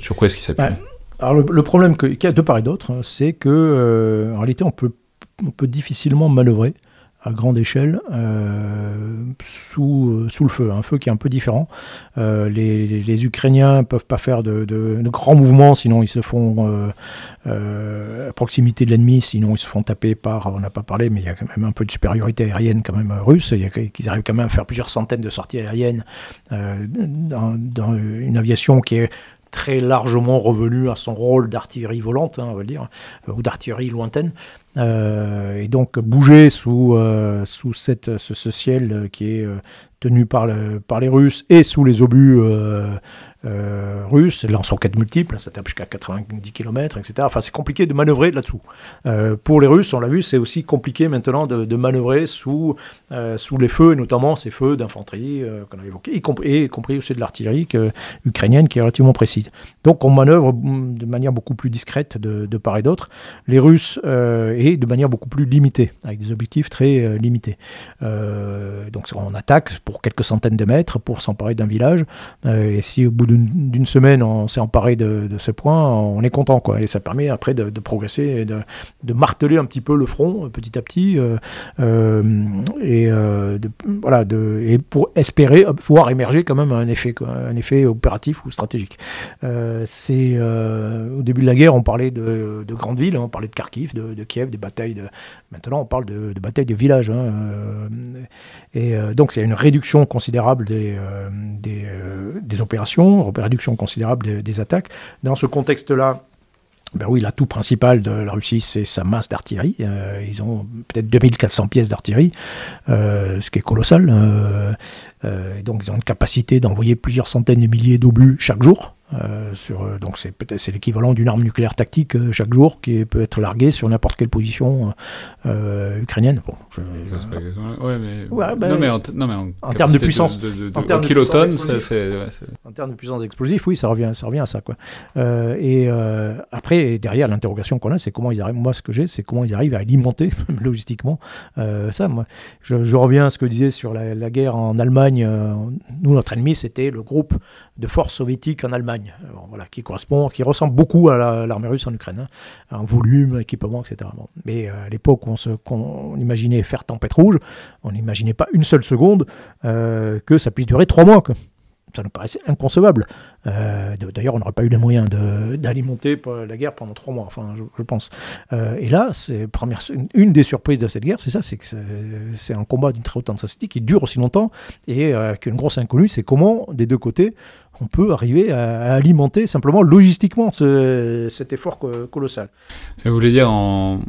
sur quoi est-ce qu'ils s'appuient? Alors le, problème qu'il y a de part et d'autre, hein, c'est que euh, en réalité, on peut, on peut difficilement manœuvrer à grande échelle euh, sous, euh, sous le feu, un feu qui est un peu différent. Euh, les, Ukrainiens ne peuvent pas faire de, grands mouvements, sinon ils se font à proximité de l'ennemi, sinon ils se font taper par, on n'a pas parlé, mais il y a quand même un peu de supériorité aérienne quand même russe, il y a, qu'ils arrivent quand même à faire plusieurs centaines de sorties aériennes dans, une aviation qui est très largement revenu à son rôle d'artillerie volante, hein, on va dire, ou d'artillerie lointaine. Euh, et donc bouger sous, euh, sous cette, ce, ciel qui est euh, tenu par, le, par les Russes et sous les obus euh, russes, lance-roquettes multiples, ça tape jusqu'à 90 km, etc. Enfin, c'est compliqué de manœuvrer là-dessous. Euh, pour les Russes, on l'a vu, c'est aussi compliqué maintenant de, de manœuvrer sous, euh, sous les feux, et notamment ces feux d'infanterie euh, qu'on a évoqués, y, compris, aussi de l'artillerie ukrainienne qui est relativement précise. Donc on manœuvre de manière beaucoup plus discrète de, de part et d'autre. Les Russes, et de manière beaucoup plus limitée, avec des objectifs très limités. donc on attaque pour quelques centaines de mètres pour s'emparer d'un village, et si au bout d'une semaine, on s'est emparé de, ce point, on est content, quoi. Et ça permet après de, progresser et de, marteler un petit peu le front euh, petit à petit, euh, euh, et voilà, et pour espérer pouvoir émerger quand même un effet, un effet opératif ou stratégique. c'est au début de la guerre, on parlait de, grandes villes, hein, on parlait de Kharkiv, de, Kiev, des batailles de. Maintenant, on parle de, batailles de villages. Hein, et donc, c'est une réduction considérable des, des, des opérations réduction considérable des, attaques. Dans ce contexte-là, ben oui, l'atout principal de la Russie, c'est sa masse d'artillerie. Euh, ils ont peut-être 2400 pièces d'artillerie, euh, ce qui est colossal. Euh, donc, ils ont une capacité d'envoyer plusieurs centaines de milliers d'obus chaque jour. Donc c'est peut-être c'est l'équivalent d'une arme nucléaire tactique chaque jour qui peut être larguée sur n'importe quelle position ukrainienne. Bon, ouais, mais... non, mais en, non, mais en, termes de puissance, de, en termes de kilotonnes, c'est, en termes de puissance explosive, oui, ça revient, ça revient à ça quoi. et après, derrière l'interrogation qu'on a, c'est comment ils arrivent. Moi, ce que j'ai, c'est comment ils arrivent à alimenter logistiquement ça. Moi, je, reviens à ce que disais sur la, la guerre en Allemagne. nous, notre ennemi, c'était le groupe de forces soviétiques en Allemagne, euh, voilà, qui correspond, qui ressemble beaucoup à l'armée russe en Ukraine, hein, en volume, équipement, etc. Mais euh, à l'époque, on, se, imaginait faire tempête rouge, on n'imaginait pas une seule seconde euh, que ça puisse durer trois mois. Ça nous paraissait inconcevable. Euh, d'ailleurs, on n'aurait pas eu les moyens d'alimenter la guerre pendant trois mois, enfin, je, pense. Euh, et là, c'est une des surprises de cette guerre, c'est ça, c'est que c'est un combat d'une très haute intensité qui dure aussi longtemps et qu'une grosse inconnue, c'est comment des deux côtés on peut arriver à, alimenter simplement logistiquement cet effort colossal. vous voulez dire en,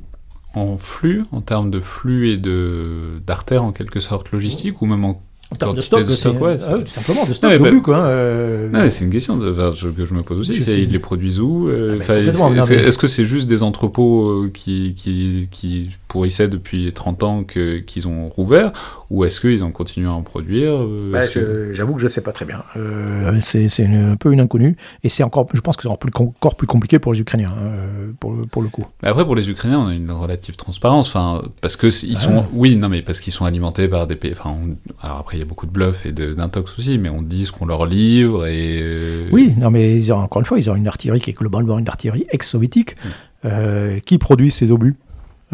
flux, en termes de flux et d'artères en quelque sorte logistique, ou même en en termes de stock, ouais, ah simplement de stock bah, quoi. Hein, euh, c'est une question de, que je me pose aussi. Ils les produisent où euh, ah, Est-ce que c'est juste des entrepôts euh, qui, qui, qui pourrissaient depuis 30 ans qu'ils ont rouvert ou est-ce qu'ils ont continué à en produire bah, J'avoue que je ne sais pas très bien. c'est un peu une inconnue et c'est encore, je pense que c'est encore plus, encore plus compliqué pour les Ukrainiens pour, pour, le coup. après, pour les Ukrainiens, on a une relative transparence, enfin parce que ils ah. sont, oui, non mais parce qu'ils sont alimentés par des pays. Enfin, alors après il y a beaucoup de bluff et d'intox aussi, mais on dit ce qu'on leur livre et... Euh, oui, non mais ils ont, encore une fois, ils ont une artillerie qui est globalement une artillerie ex-soviétique, mm. euh, qui produit ces obus.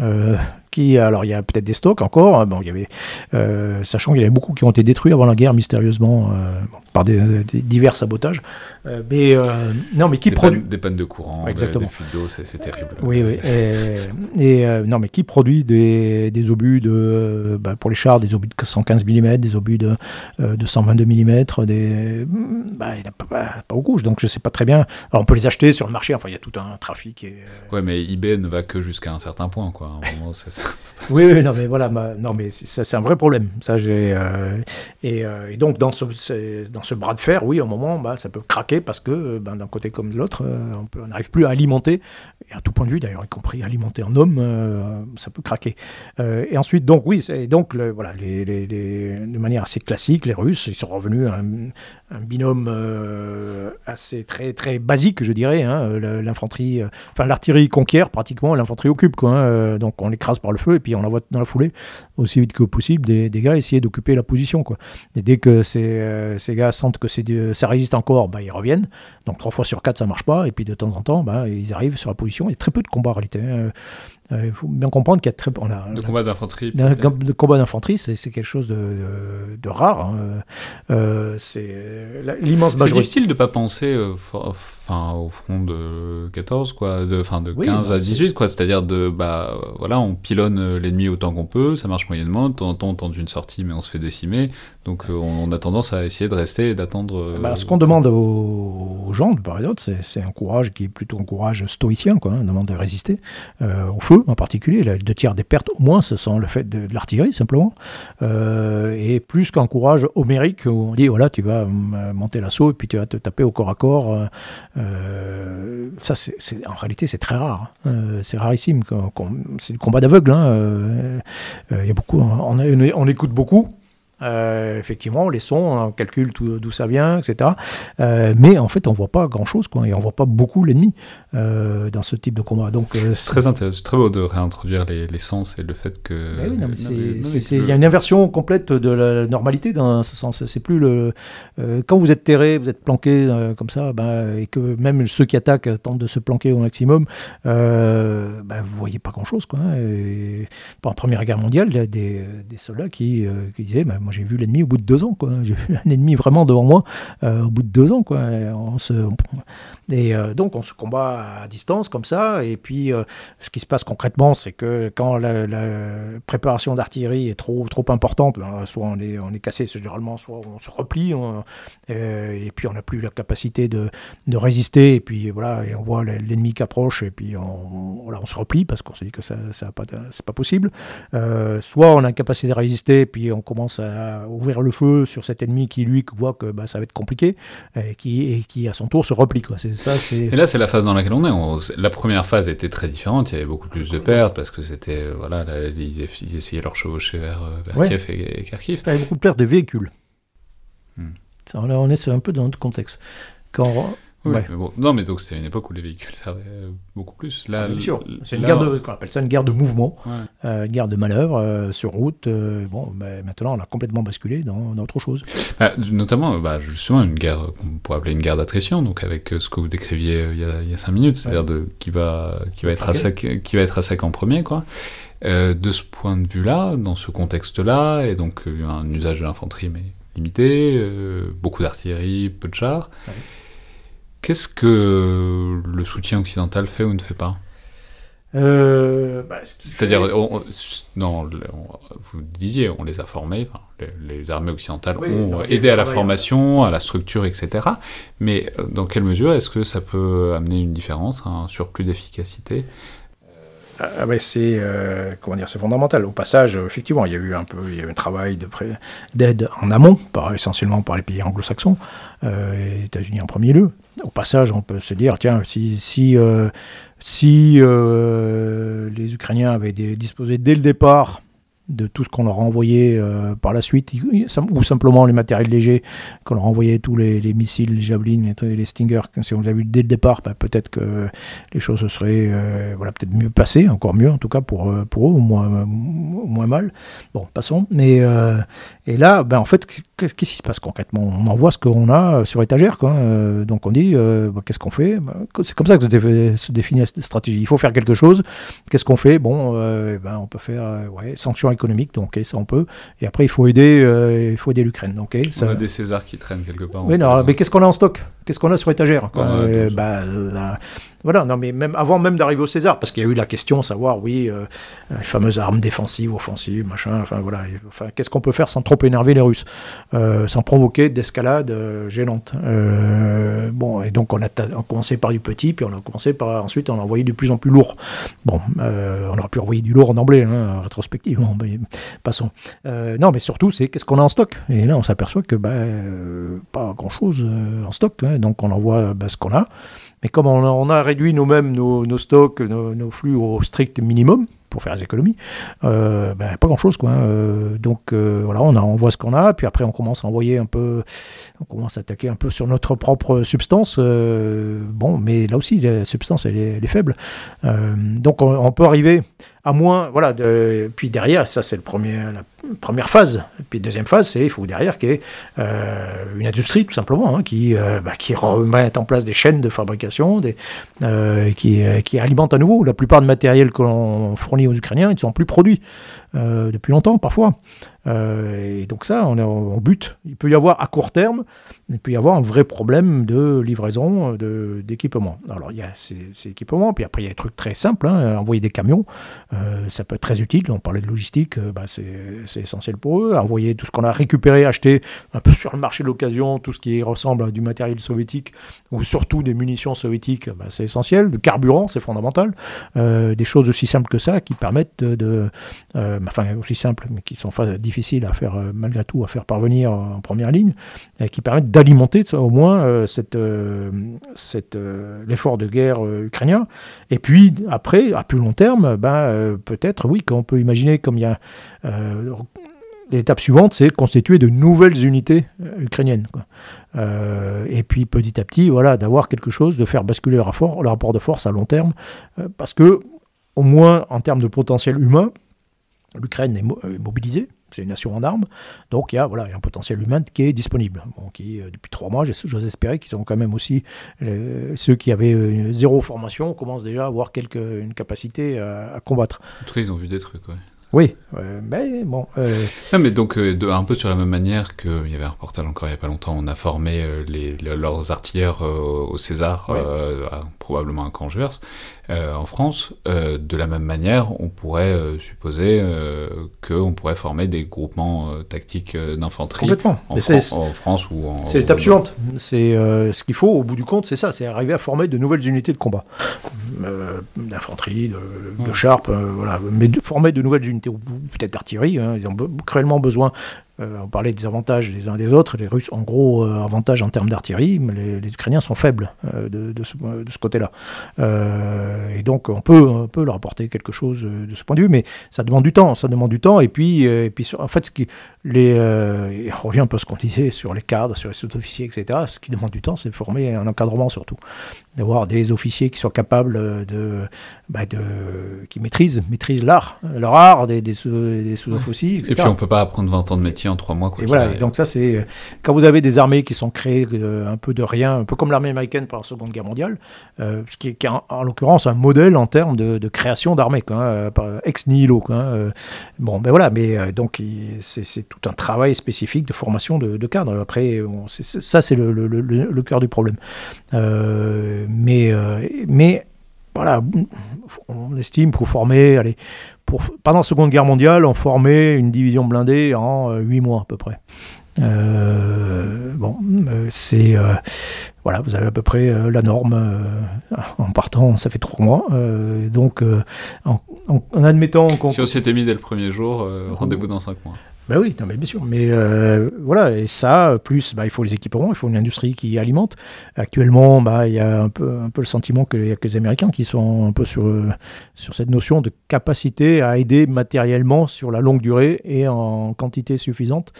Euh, qui, alors il y a peut-être des stocks encore. Hein. Bon, il y avait, sachant qu'il y avait beaucoup qui ont été détruits avant la guerre mystérieusement par des, divers sabotages. Mais non, mais qui produit des pannes de courant, Exactement. des, fuites d'eau, c'est terrible. Oui, oui. Et, non, mais qui produit des, des obus de, bah, pour les chars, des obus de 115 mm, des obus de, de 122 mm, des, bah, il n'y a pas, pas, beaucoup. Donc je sais pas très bien. Alors on peut les acheter sur le marché. Enfin, il y a tout un trafic. Et, Ouais, mais eBay ne va que jusqu'à un certain point, quoi. oui, oui, non, mais voilà, non, mais c'est un vrai problème. Ça, j'ai euh, euh, et, donc dans ce, dans ce bras de fer, oui, au moment, bah, ça peut craquer parce que ben, d'un côté comme de l'autre, euh, on n'arrive plus à alimenter, et à tout point de vue d'ailleurs, y compris alimenter un homme, ça peut craquer. et ensuite, donc oui, donc le, voilà, de manière assez classique, les Russes, ils sont revenus à un, binôme assez très très basique, je dirais, hein, l'infanterie, enfin l'artillerie conquiert pratiquement, l'infanterie occupe, quoi. Hein, donc on l'écrase par le feu et puis on envoie dans la foulée aussi vite que possible des, gars essayer d'occuper la position. Quoi. Et dès que ces, euh, gars sentent que ça résiste encore, bah, ils reviennent. Donc trois fois sur quatre, ça marche pas. Et puis de temps en temps, bah, ils arrivent sur la position. Il y a très peu de combats en réalité. Hein. Euh, il faut bien comprendre qu'il y a très peu. de combats d'infanterie. De combats d'infanterie, c'est quelque chose de, de, rare. Hein. Euh, c'est l'immense majorité. C'est difficile de ne pas penser enfin au front de 14 quoi de enfin de 15 à 18 quoi. C'est-à-dire de bah voilà on pilonne l'ennemi autant qu'on peut ça marche moyennement de temps en temps on tente une sortie mais on se fait décimer. Donc euh, on a tendance à essayer de rester et d'attendre euh, bah, ce qu'on demande aux, gens de part et d'autre c'est un courage qui est plutôt un courage stoïcien quoi hein, on demande de résister euh, au feu en particulier. Les deux tiers des pertes au moins ce sont le fait de, l'artillerie simplement. Et plus qu'un courage homérique où on dit voilà tu vas monter l'assaut et puis tu vas te taper au corps à corps euh, ça, c'est, en réalité, c'est très rare. Hein. Euh, c'est rarissime. c'est du combat d'aveugle. Hein. Euh, il y a beaucoup, on, on écoute beaucoup. Euh, effectivement, les sons, on calcule d'où ça vient, etc. Euh, mais en fait, on voit pas grand-chose, quoi, et on voit pas beaucoup l'ennemi euh, dans ce type de combat. Donc, c'est très intéressant, très beau de réintroduire les, sens et le fait que. Il y a une inversion complète de la normalité dans ce sens. C'est plus le quand vous êtes terré, vous êtes planqué comme ça, ben, et que même ceux qui attaquent tentent de se planquer au maximum, ben, vous voyez pas grand-chose, quoi. Hein, et, la Première Guerre mondiale, il y a des, des soldats qui, qui disaient ben, moi, j'ai vu l'ennemi au bout de deux ans. J'ai vu un ennemi vraiment devant moi euh, au bout de deux ans. Quoi. on et euh, donc on se combat à distance comme ça. Et puis euh, ce qui se passe concrètement, c'est que quand la, préparation d'artillerie est trop, trop importante, ben, soit on est, on est cassé généralement, soit on se replie. Et puis on n'a plus la capacité de, de, résister. Et puis voilà, et on voit l'ennemi qui approche. Et puis on, voilà, on se replie parce qu'on se dit que ça, ça c'est pas possible. soit on a la capacité de résister, et puis on commence à ouvrir le feu sur cet ennemi qui lui voit que bah, ça va être compliqué et qui, et qui à son tour se replie. Quoi. Et là, c'est la phase dans laquelle on est. la première phase était très différente. Il y avait beaucoup plus de pertes parce que c'était euh, voilà, ils, essayaient leur chevaucher vers, euh, vers Kiev et, Kharkiv. Il y avait beaucoup de pertes de véhicules. Hmm. on est un peu dans notre contexte. Quand non, mais donc c'était une époque où les véhicules servaient beaucoup plus. Là, ah, bien sûr, c'est une guerre de, on appelle ça une guerre de mouvement, euh, une guerre de manœuvre euh, sur route. Euh, bon, mais maintenant on a complètement basculé dans, autre chose. Bah, notamment, bah, justement, une guerre qu'on pourrait appeler une guerre d'attrition, donc avec ce que vous décriviez il y a, il y a cinq minutes, c'est-à-dire de qui va qui va être à sec, qui va être à sec en premier, quoi. de ce point de vue-là, dans ce contexte-là, et donc un usage de l'infanterie mais limité, beaucoup d'artillerie, peu de chars. Qu'est-ce que le soutien occidental fait ou ne fait pas euh, bah, C'est-à-dire, non, vous disiez, on les a formés, les, armées occidentales ont aidé à la formation, à la structure, etc. Mais euh, dans quelle mesure est-ce que ça peut amener une différence, un surplus d'efficacité? Ah, ah c'est euh, comment dire, c'est fondamental. Au passage, effectivement, il y a eu un peu, il y a eu un travail d'aide en amont, par, essentiellement par les pays anglo-saxons, euh, États-Unis en premier lieu. Au passage, on peut se dire, tiens, si si, euh, si euh, les Ukrainiens avaient disposé dès le départ de tout ce qu'on leur a envoyé par la suite, ou simplement les matériels légers qu'on leur a envoyé, tous les, missiles, les javelines, les, les Stinger. Si on les a vus dès le départ, bah, peut-être que les choses se seraient voilà, peut-être mieux passées, encore mieux en tout cas pour, pour eux, au moins, moins mal. Bon, passons. Mais, et là, ben, en fait, qu'est-ce qui se passe concrètement? On envoie ce qu'on a sur étagère. Quoi. donc on dit, bah, qu'est-ce qu'on fait? C'est comme ça que se définit la stratégie. Il faut faire quelque chose. Qu'est-ce qu'on fait? Bon, euh, ben, on peut faire euh, ouais, sanctions économiques, donc ça on peut. Et après, il faut aider, euh, il faut aider l'Ukraine. Donc, ça... On a des Césars qui traînent quelque part. Oui, non, mais qu'est-ce qu'on a en stock? Qu'est-ce qu'on a sur étagère ben, voilà, non, mais même avant même d'arriver au César, parce qu'il y a eu la question, savoir, oui, euh, les fameuses armes défensives, offensives, machin, enfin voilà, enfin, qu'est-ce qu'on peut faire sans trop énerver les Russes, euh, sans provoquer d'escalade euh, gênante. bon, et donc on a, on commencé par du petit, puis on a commencé par ensuite on a envoyé de plus en plus lourd. Bon, on aurait pu envoyer du lourd en emblée, hein, rétrospectivement, mais passons. non, mais surtout, c'est qu'est-ce qu'on a en stock? Et là, on s'aperçoit que ben, pas grand-chose en stock, hein, donc on envoie ben, ce qu'on a. Mais comme on a, réduit nous-mêmes nos, stocks, nos, flux au strict minimum, pour faire des économies, euh, ben, pas grand-chose. quoi. Hein. Euh, donc euh, voilà, on, a, voit ce qu'on a, puis après on commence à envoyer un peu, on commence à attaquer un peu sur notre propre substance. bon, mais là aussi, la substance, elle est, faible. donc on, peut arriver à moins, voilà, de, puis derrière, ça c'est la première phase. Et puis deuxième phase, c'est il faut derrière qu'il y ait euh, une industrie tout simplement hein, qui, euh, bah, qui remette en place des chaînes de fabrication, euh, qui, qui alimente à nouveau. La plupart du matériel que l'on fournit aux Ukrainiens, ils ne sont plus produits depuis longtemps parfois. Euh, et donc ça, on est en but. Il peut y avoir à court terme, il peut y avoir un vrai problème de livraison d'équipement. Alors il y a ces, équipements, puis après il y a des trucs très simples, hein. envoyer des camions, euh, ça peut être très utile. On parlait de logistique, euh, bah, c'est essentiel pour eux. Envoyer tout ce qu'on a récupéré, acheté un peu sur le marché de l'occasion, tout ce qui ressemble à du matériel soviétique, ou surtout des munitions soviétiques, bah, c'est essentiel. Le carburant, c'est fondamental. des choses aussi simples que ça qui permettent de, enfin aussi simples, mais qui sont difficiles difficile à faire, euh, malgré tout, à faire parvenir en première ligne, qui permettent d'alimenter au moins euh, cette, euh, cette, l'effort de guerre ukrainien. Et puis, après, à plus long terme, ben, peut-être, oui, qu'on peut imaginer, comme il y a. L'étape suivante, c'est constituer de nouvelles unités ukrainiennes. et puis petit à petit, voilà, d'avoir quelque chose, de faire basculer le rapport, le rapport de force à long terme, parce que, au moins en termes de potentiel humain, l'Ukraine est mobilisée, c'est une nation en armes, donc il y a, voilà, un potentiel humain qui est disponible. qui, euh, depuis trois mois, j'ose espérer qu'ils sont quand même aussi, euh, ceux qui avaient euh, zéro formation, commencent déjà à avoir quelque, une capacité à, combattre. En tout cas, ils ont vu des trucs, ouais. Oui, mais bon. Non, mais donc, un peu sur la même manière qu'il y avait un reportage encore il n'y a pas longtemps, on a formé les, leurs artilleurs au César, probablement à Cangers. Euh, en France, euh, de la même manière, on pourrait euh, supposer qu'on pourrait former des groupements tactiques d'infanterie en, en, France ou en... C'est l'étape suivante. C'est ce qu'il faut, au bout du compte, c'est ça, c'est arriver à former de nouvelles unités de combat. d'infanterie, de, de Sharp, voilà. Mais de, former de nouvelles unités, ou peut-être d'artillerie, hein. ils ont cruellement besoin euh, on parlait des avantages des uns des autres. Les Russes, en gros, euh, avantage en termes d'artillerie, mais les, Ukrainiens sont faibles euh, de, ce, côté-là. et donc, on peut, peut leur apporter quelque chose de ce point de vue, mais ça demande du temps. Ça demande du temps. Et puis, et puis en fait, ce qui, les, on revient un peu à ce qu'on disait sur les cadres, sur les sous-officiers, etc. Ce qui demande du temps, c'est de former un encadrement surtout d'avoir des officiers qui soient capables de, bah de qui maîtrisent, maîtrisent l'art, leur art, des, des, sous-officiers, etc. Et puis on peut pas apprendre 20 ans de métier en 3 mois. Quoi, et voilà, donc ça c'est quand vous avez des armées qui sont créées euh, un peu de rien, un peu comme l'armée américaine pendant la Seconde Guerre mondiale, euh, ce qui est, en, l'occurrence un modèle en termes de, de création d'armées, hein, euh, ex nihilo. Quoi, hein, bon, ben voilà, mais donc c'est tout un travail spécifique de formation de, de cadres. Après, bon, ça c'est le, le, le, le, cœur du problème. Euh, mais, euh, mais voilà, on estime pour former, allez, pendant la Seconde Guerre mondiale, on formait une division blindée en 8 euh, mois à peu près. Euh, bon, c'est voilà, vous avez à peu près la norme en partant, ça fait trois mois. donc, en, admettant qu'on. Si on s'était mis dès le premier jour, rendez-vous dans cinq mois. Ben oui, non, mais bien sûr. Mais euh, voilà, et ça, plus, bah, il faut les équipements, il faut une industrie qui alimente. Actuellement, bah, il y a un peu, un peu le sentiment qu'il y a que les Américains qui sont un peu sur, sur cette notion de capacité à aider matériellement sur la longue durée et en quantité suffisante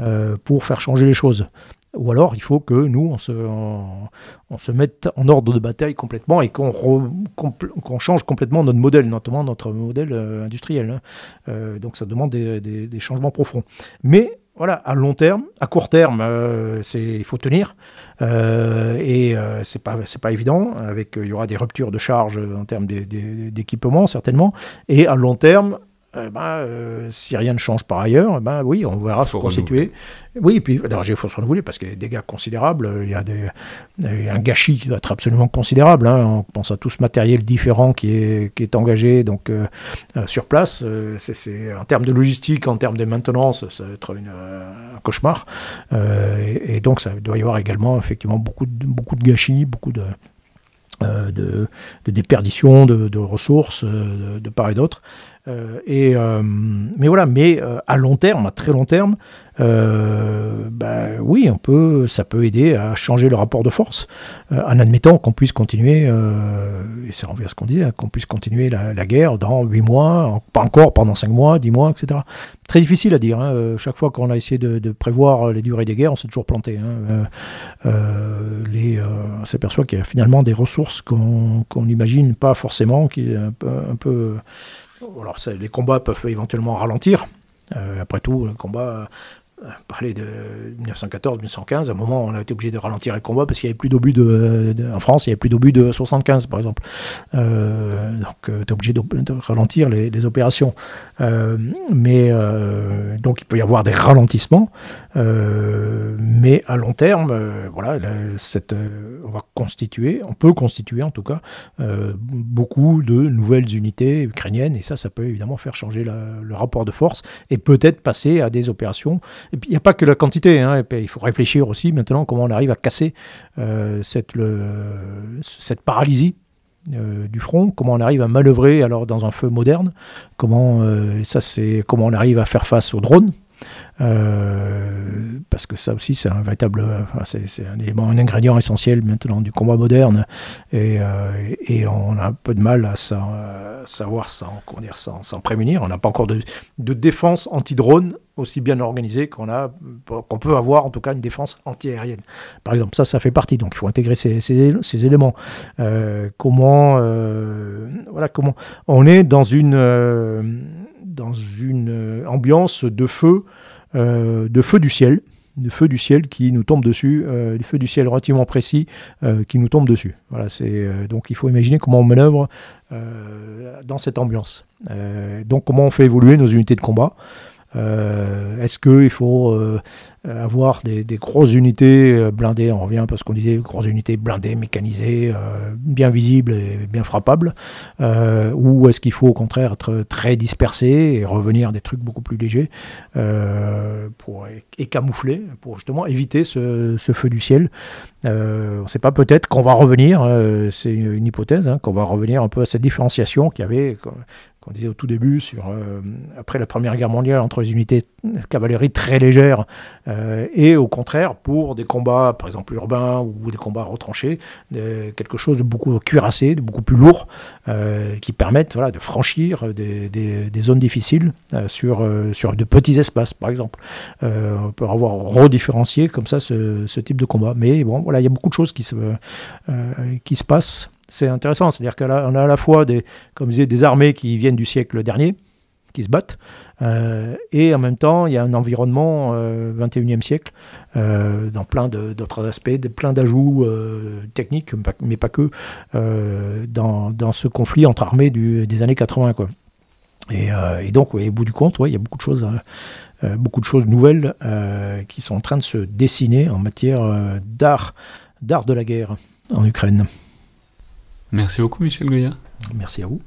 euh, pour faire changer les choses. Ou alors, il faut que nous, on se, on, se mette en ordre de bataille complètement et qu'on change complètement notre modèle, notamment notre modèle euh, industriel. Hein. Euh, donc, ça demande des, changements profonds. Mais voilà, à long terme, à court terme, c'est il faut tenir et c'est pas pas évident. Avec il y aura des ruptures de charge en termes d'équipement certainement. Et à long terme, eh ben, euh, si rien ne change par ailleurs, eh ben, oui, on verra se constituer. Oui, et puis d'ailleurs, il faut se renouveler parce qu'il y a des dégâts considérables, il y a, des, un gâchis qui doit être absolument considérable. Hein. On pense à tout ce matériel différent qui est, qui est engagé donc, euh, euh, sur place. c'est, en termes de logistique, en termes de maintenance, ça va être un cauchemar. Et, donc, ça doit y avoir également effectivement beaucoup de, beaucoup de gâchis, beaucoup de. De, de, déperdition de, de ressources de, de part et d'autre. Euh, euh, mais voilà, mais euh, à long terme, à très long terme, bah, oui, on peut, ça peut aider à changer le rapport de force, en admettant qu'on puisse continuer, et c'est à ce qu'on disait, hein, qu'on puisse continuer la, guerre dans 8 mois, pas encore pendant 5 mois, 10 mois, etc. Très difficile à dire. Hein, chaque fois qu'on a essayé de, prévoir les durées des guerres, on s'est toujours planté. Hein, on s'aperçoit qu'il y a finalement des ressources qu'on n'imagine pas forcément, qui est un peu alors, les combats peuvent éventuellement ralentir. Euh, après tout, le combat parler de 1914-1915, à un moment, on a été obligé de ralentir les combats parce qu'il n'y avait plus d'obus de, en France, il n'y avait plus d'obus de 75, par exemple. Euh, donc, euh, tu es obligé de, ralentir les, opérations. Euh, mais donc, il peut y avoir des ralentissements, mais à long terme, voilà, cette, on va constituer, on peut constituer en tout cas beaucoup de nouvelles unités ukrainiennes, et ça, ça peut évidemment faire changer le rapport de force et peut-être passer à des opérations. Et puis il n'y a pas que la quantité, hein, il faut réfléchir aussi maintenant comment on arrive à casser euh, cette, paralysie euh, du front, comment on arrive à manœuvrer alors dans un feu moderne, comment, euh, ça c'est comment on arrive à faire face aux drones, euh, parce que ça aussi, c'est un véritable, c'est, un élément, un ingrédient essentiel maintenant du combat moderne, et, euh, on a un peu de mal à, savoir s'en, dire, s'en, prémunir. On n'a pas encore de, défense anti-drone aussi bien organisée qu'on a, qu'on peut avoir en tout cas une défense anti-aérienne. Par exemple, ça, ça fait partie. Donc, il faut intégrer ces, éléments. Euh, comment, voilà, comment on est dans une dans une ambiance de feu euh, de feu du ciel, de feu du ciel qui nous tombe dessus, euh, du feu du ciel relativement précis euh, qui nous tombe dessus. Voilà, c'est donc il faut imaginer comment on manœuvre dans cette ambiance. donc comment on fait évoluer nos unités de combat. Est-ce qu'il faut euh, avoir des, grosses unités euh, blindées, on revient parce qu'on disait grosses unités blindées, mécanisées, euh, bien visibles et bien frappables, ou est-ce qu'il faut au contraire être très dispersé et revenir à des trucs beaucoup plus légers pour, et, camoufler, pour justement éviter ce, feu du ciel? On ne sait pas, peut-être qu'on va revenir, c'est une, hypothèse, hein, qu'on va revenir un peu à cette différenciation qu'il y avait, qu'on disait au tout début, sur, après la Première Guerre mondiale, entre les unités de cavalerie très légères euh, et au contraire, pour des combats, par exemple urbains ou des combats retranchés, quelque chose de beaucoup cuirassé, de beaucoup plus lourd, euh, qui permettent de franchir des, zones difficiles euh, sur, de petits espaces, par exemple. on peut avoir redifférencié comme ça ce, type de combat. Mais bon, voilà, il y a beaucoup de choses qui se, qui se passent. C'est intéressant, c'est-à-dire qu'on a à la fois des, comme des armées qui viennent du siècle dernier, qui se battent, euh, et en même temps, il y a un environnement 21e euh, siècle, euh, dans plein d'autres aspects, plein d'ajouts techniques, mais pas que, dans, dans, ce conflit entre armées des années 80. Quoi. Et, donc, au bout du compte, il y a beaucoup de choses, beaucoup de choses nouvelles qui sont en train de se dessiner en matière d'art, d'art de la guerre en Ukraine. Merci beaucoup, Michel Goya. Merci à vous.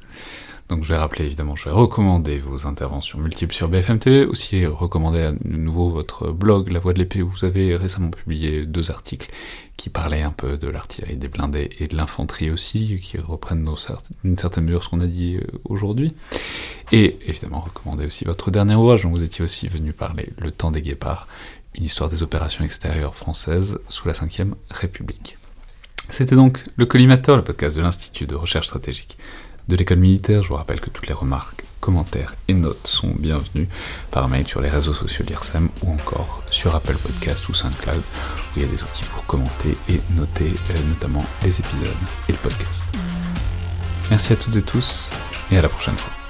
Donc je vais rappeler évidemment, je vais recommander vos interventions multiples sur BFM TV, aussi recommander à nouveau votre blog La Voix de l'épée où vous avez récemment publié deux articles qui parlaient un peu de l'artillerie, des blindés et de l'infanterie aussi, qui reprennent d'une certaine mesure ce qu'on a dit euh, aujourd'hui. Et évidemment recommander aussi votre dernier ouvrage dont vous étiez aussi venu parler, Le temps des guépards, une histoire des opérations extérieures françaises sous la Ve République. C'était donc le Collimateur, le podcast de l'Institut de recherche stratégique de l'école militaire. Je vous rappelle que toutes les remarques, commentaires et notes sont bienvenues par mail sur les réseaux sociaux de l'IRSEM ou encore sur Apple Podcast ou SoundCloud où il y a des outils pour commenter et noter euh, notamment les épisodes et le podcast. Merci à toutes et tous et à la prochaine fois.